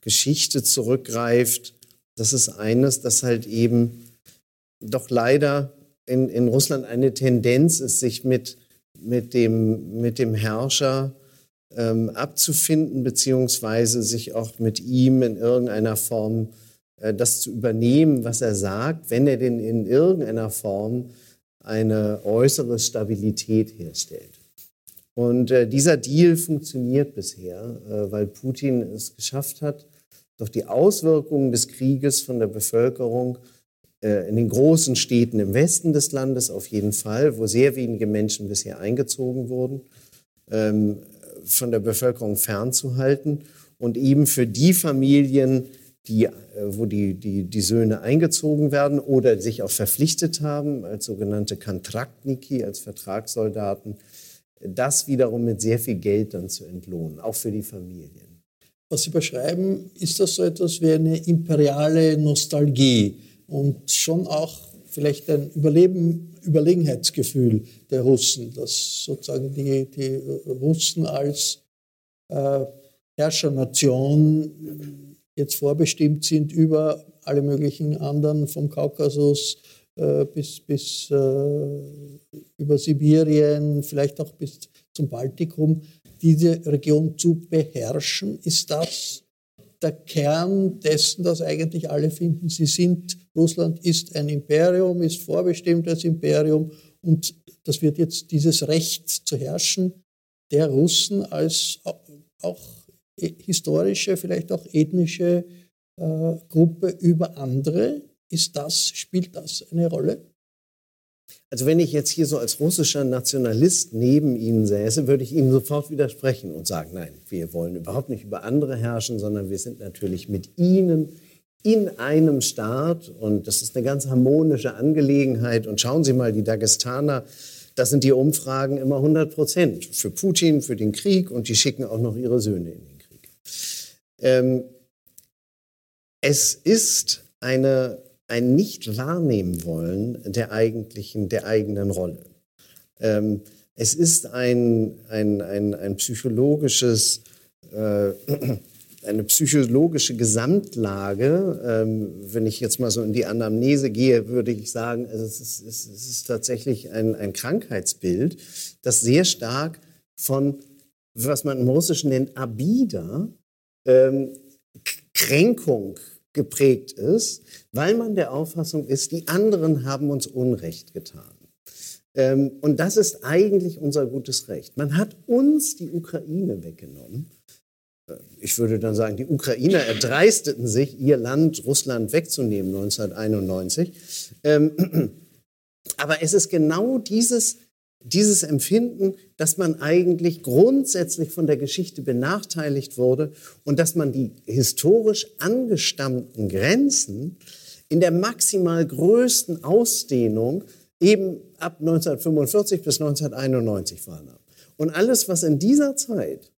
Geschichte zurückgreift, das ist eines, das halt eben doch leider in, in Russland eine Tendenz ist, sich mit, mit, dem, mit dem Herrscher ähm, abzufinden, beziehungsweise sich auch mit ihm in irgendeiner Form äh, das zu übernehmen, was er sagt, wenn er denn in irgendeiner Form eine äußere Stabilität herstellt. Und äh, dieser Deal funktioniert bisher, äh, weil Putin es geschafft hat, doch die Auswirkungen des Krieges von der Bevölkerung äh, in den großen Städten im Westen des Landes auf jeden Fall, wo sehr wenige Menschen bisher eingezogen wurden, ähm, von der Bevölkerung fernzuhalten und eben für die Familien, die, äh, wo die, die, die Söhne eingezogen werden oder sich auch verpflichtet haben als sogenannte Kontraktniki, als Vertragssoldaten, das wiederum mit sehr viel Geld dann zu entlohnen, auch für die Familien. Was Sie beschreiben, ist das so etwas wie eine imperiale Nostalgie und schon auch vielleicht ein Überleben, Überlegenheitsgefühl der Russen, dass sozusagen die, die Russen als äh, Herrschernation jetzt vorbestimmt sind über alle möglichen anderen vom Kaukasus äh, bis, bis äh, über Sibirien, vielleicht auch bis zum Baltikum, diese Region zu beherrschen. Ist das der Kern dessen, dass eigentlich alle finden, sie sind, Russland ist ein Imperium, ist vorbestimmt als Imperium und das wird jetzt dieses Recht zu herrschen der Russen als auch historische, vielleicht auch ethnische äh, Gruppe über andere ist das, spielt das eine Rolle? Also wenn ich jetzt hier so als russischer Nationalist neben Ihnen säße, würde ich Ihnen sofort widersprechen und sagen, nein, wir wollen überhaupt nicht über andere herrschen, sondern wir sind natürlich mit Ihnen in einem Staat und das ist eine ganz harmonische Angelegenheit. Und schauen Sie mal, die Dagestaner, das sind die Umfragen immer 100 Prozent für Putin, für den Krieg und die schicken auch noch ihre Söhne in den. Ähm, es ist eine ein Nicht-Wahrnehmen wollen der der eigenen Rolle. Ähm, es ist ein, ein, ein, ein psychologisches, äh, eine psychologische Gesamtlage. Ähm, wenn ich jetzt mal so in die Anamnese gehe, würde ich sagen, es ist, es ist tatsächlich ein, ein Krankheitsbild, das sehr stark von, was man im Russischen nennt, Abida, ähm, Kränkung geprägt ist, weil man der Auffassung ist, die anderen haben uns Unrecht getan. Ähm, und das ist eigentlich unser gutes Recht. Man hat uns die Ukraine weggenommen. Äh, ich würde dann sagen, die Ukrainer erdreisteten sich, ihr Land, Russland wegzunehmen 1991. Ähm, aber es ist genau dieses dieses Empfinden, dass man eigentlich grundsätzlich von der Geschichte benachteiligt wurde und dass man die historisch angestammten Grenzen in der maximal größten Ausdehnung eben ab 1945 bis 1991 wahrnahm. Und alles, was in dieser Zeit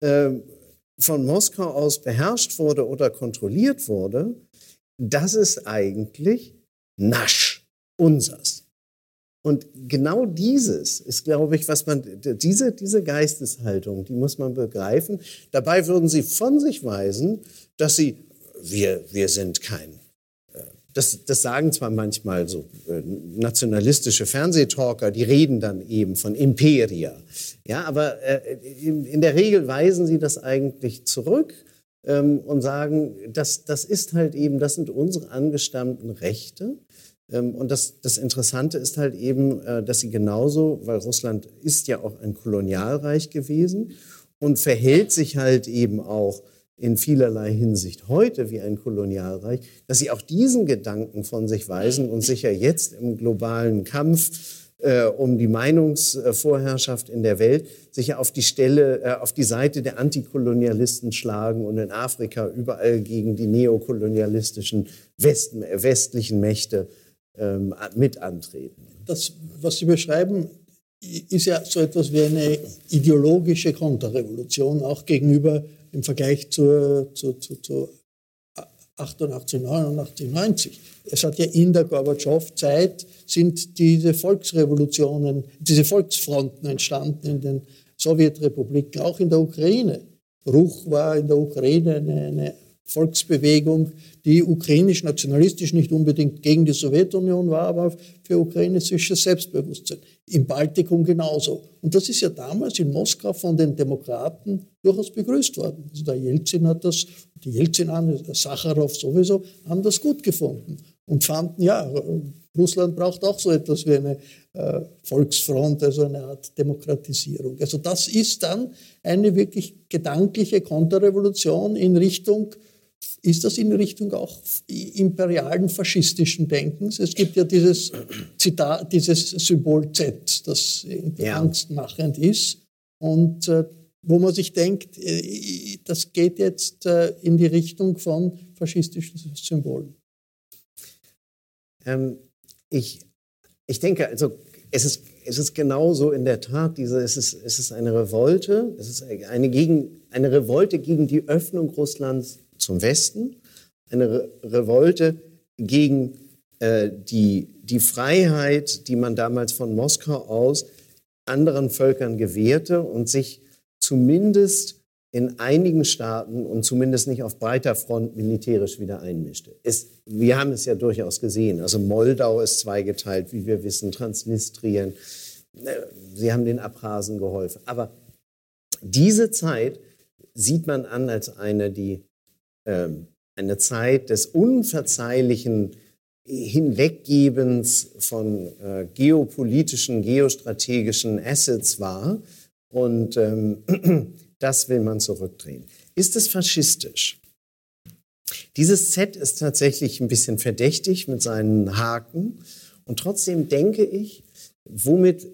äh, von Moskau aus beherrscht wurde oder kontrolliert wurde, das ist eigentlich Nasch, unsers. Und genau dieses ist, glaube ich, was man, diese, diese Geisteshaltung, die muss man begreifen. Dabei würden sie von sich weisen, dass sie, wir, wir sind kein, äh, das, das sagen zwar manchmal so äh, nationalistische Fernsehtalker, die reden dann eben von Imperia. Ja, aber äh, in, der Regel weisen sie das eigentlich zurück ähm, und sagen, das, das ist halt eben, das sind unsere angestammten Rechte. Ähm, und das, das Interessante ist halt eben, äh, dass sie genauso, weil Russland ist ja auch ein Kolonialreich gewesen und verhält sich halt eben auch in vielerlei Hinsicht heute wie ein Kolonialreich, dass sie auch diesen Gedanken von sich weisen und sicher jetzt im globalen Kampf äh, um die Meinungsvorherrschaft in der Welt sicher auf die Stelle, äh, auf die Seite der Antikolonialisten schlagen und in Afrika überall gegen die neokolonialistischen West, westlichen Mächte ähm, mit antreten. Das, was Sie beschreiben, ist ja so etwas wie eine ideologische Konterrevolution, auch gegenüber im Vergleich zur, zu, zu, zu 88, 89, 90. Es hat ja in der Gorbatschow-Zeit sind diese Volksrevolutionen, diese Volksfronten entstanden in den Sowjetrepubliken, auch in der Ukraine. Ruch war in der Ukraine eine, eine Volksbewegung, die ukrainisch-nationalistisch nicht unbedingt gegen die Sowjetunion war, aber für ukrainisches Selbstbewusstsein. Im Baltikum genauso. Und das ist ja damals in Moskau von den Demokraten durchaus begrüßt worden. Also der Jelzin hat das, die Jelzin Sacharow sowieso, haben das gut gefunden und fanden, ja, Russland braucht auch so etwas wie eine äh, Volksfront, also eine Art Demokratisierung. Also das ist dann eine wirklich gedankliche Konterrevolution in Richtung ist das in Richtung auch imperialen faschistischen Denkens? Es gibt ja dieses Zitat, dieses Symbol Z, das ja. angstmachend ist und äh, wo man sich denkt, äh, das geht jetzt äh, in die Richtung von faschistischen Symbolen. Ähm, ich, ich denke, also es ist, es ist genauso in der Tat, diese, es, ist, es ist eine Revolte, es ist eine, gegen, eine Revolte gegen die Öffnung Russlands zum Westen, eine Re Revolte gegen äh, die, die Freiheit, die man damals von Moskau aus anderen Völkern gewährte und sich zumindest in einigen Staaten und zumindest nicht auf breiter Front militärisch wieder einmischte. Es, wir haben es ja durchaus gesehen. Also Moldau ist zweigeteilt, wie wir wissen, Transnistrien. Äh, sie haben den Abhasen geholfen. Aber diese Zeit sieht man an als eine, die eine Zeit des unverzeihlichen Hinweggebens von äh, geopolitischen, geostrategischen Assets war. Und ähm, das will man zurückdrehen. Ist es faschistisch? Dieses Z ist tatsächlich ein bisschen verdächtig mit seinen Haken. Und trotzdem denke ich, womit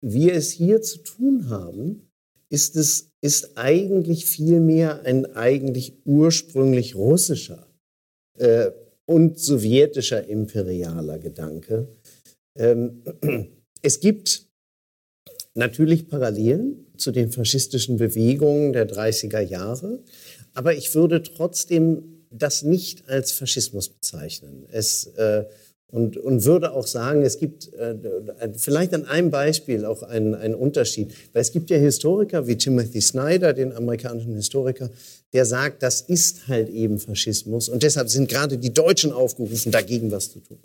wir es hier zu tun haben, ist es ist eigentlich vielmehr ein eigentlich ursprünglich russischer äh, und sowjetischer imperialer Gedanke. Ähm, es gibt natürlich Parallelen zu den faschistischen Bewegungen der 30er Jahre, aber ich würde trotzdem das nicht als Faschismus bezeichnen. Es äh, und, und würde auch sagen, es gibt äh, vielleicht an einem Beispiel auch einen, einen Unterschied. Weil es gibt ja Historiker wie Timothy Snyder, den amerikanischen Historiker, der sagt, das ist halt eben Faschismus. Und deshalb sind gerade die Deutschen aufgerufen, dagegen was zu tun.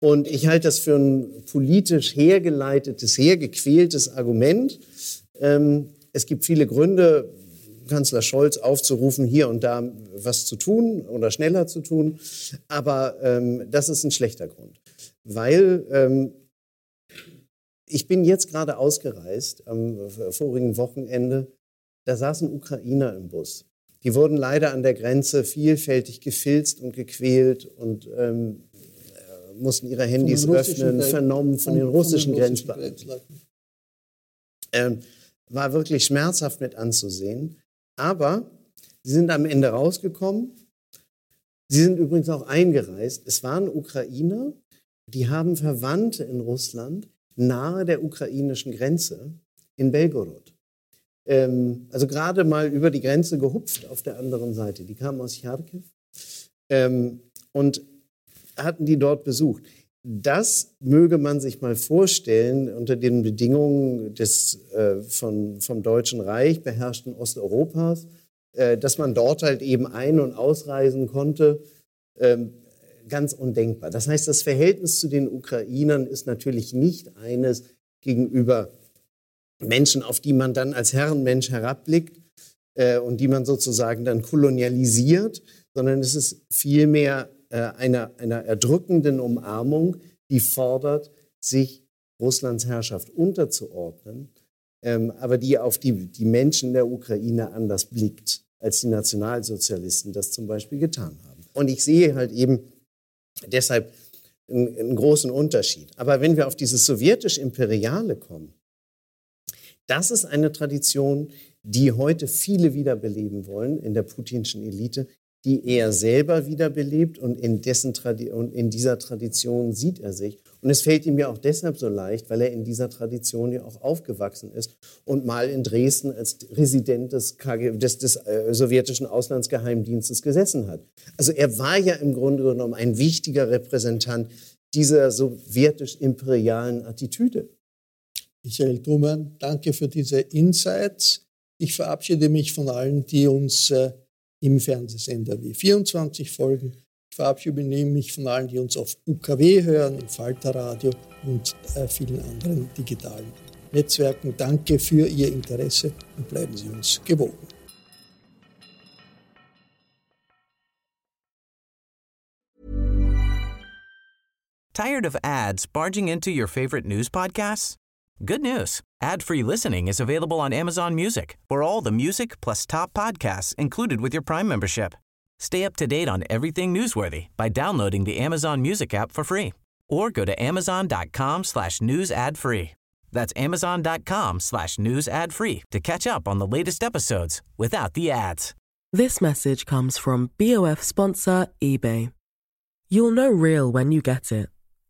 Und ich halte das für ein politisch hergeleitetes, hergequältes Argument. Ähm, es gibt viele Gründe, Kanzler Scholz aufzurufen, hier und da was zu tun oder schneller zu tun. Aber ähm, das ist ein schlechter Grund, weil ähm, ich bin jetzt gerade ausgereist am vorigen Wochenende. Da saßen Ukrainer im Bus. Die wurden leider an der Grenze vielfältig gefilzt und gequält und ähm, mussten ihre Handys öffnen, vernommen von, von den russischen, russischen Grenzbeamten. Ähm, war wirklich schmerzhaft mit anzusehen. Aber sie sind am Ende rausgekommen. Sie sind übrigens auch eingereist. Es waren Ukrainer, die haben Verwandte in Russland nahe der ukrainischen Grenze in Belgorod. Ähm, also gerade mal über die Grenze gehupft auf der anderen Seite. Die kamen aus Charkiw ähm, und hatten die dort besucht. Das möge man sich mal vorstellen unter den Bedingungen des äh, von, vom Deutschen Reich beherrschten Osteuropas, äh, dass man dort halt eben ein- und ausreisen konnte. Ähm, ganz undenkbar. Das heißt, das Verhältnis zu den Ukrainern ist natürlich nicht eines gegenüber Menschen, auf die man dann als Herrenmensch herabblickt äh, und die man sozusagen dann kolonialisiert, sondern es ist vielmehr einer, einer erdrückenden Umarmung, die fordert, sich Russlands Herrschaft unterzuordnen, ähm, aber die auf die, die Menschen der Ukraine anders blickt, als die Nationalsozialisten das zum Beispiel getan haben. Und ich sehe halt eben deshalb einen, einen großen Unterschied. Aber wenn wir auf dieses sowjetisch-imperiale kommen, das ist eine Tradition, die heute viele wiederbeleben wollen in der putinschen Elite, die er selber wiederbelebt und in, dessen und in dieser Tradition sieht er sich. Und es fällt ihm ja auch deshalb so leicht, weil er in dieser Tradition ja auch aufgewachsen ist und mal in Dresden als Resident des, KG, des, des äh, sowjetischen Auslandsgeheimdienstes gesessen hat. Also er war ja im Grunde genommen ein wichtiger Repräsentant dieser sowjetisch-imperialen Attitüde. Michael Thumann, danke für diese Insights. Ich verabschiede mich von allen, die uns äh, im Fernsehsender wie 24 Folgen. Ich verabschiede mich von allen, die uns auf UKW hören, im Falterradio und äh, vielen anderen digitalen Netzwerken. Danke für Ihr Interesse und bleiben Sie uns gewogen. Tired of ads barging into your favorite news podcasts? Good news. Ad-free listening is available on Amazon Music for all the music plus top podcasts included with your Prime membership. Stay up to date on everything newsworthy by downloading the Amazon Music app for free or go to amazon.com slash news ad free. That's amazon.com slash news ad free to catch up on the latest episodes without the ads. This message comes from BOF sponsor eBay. You'll know real when you get it.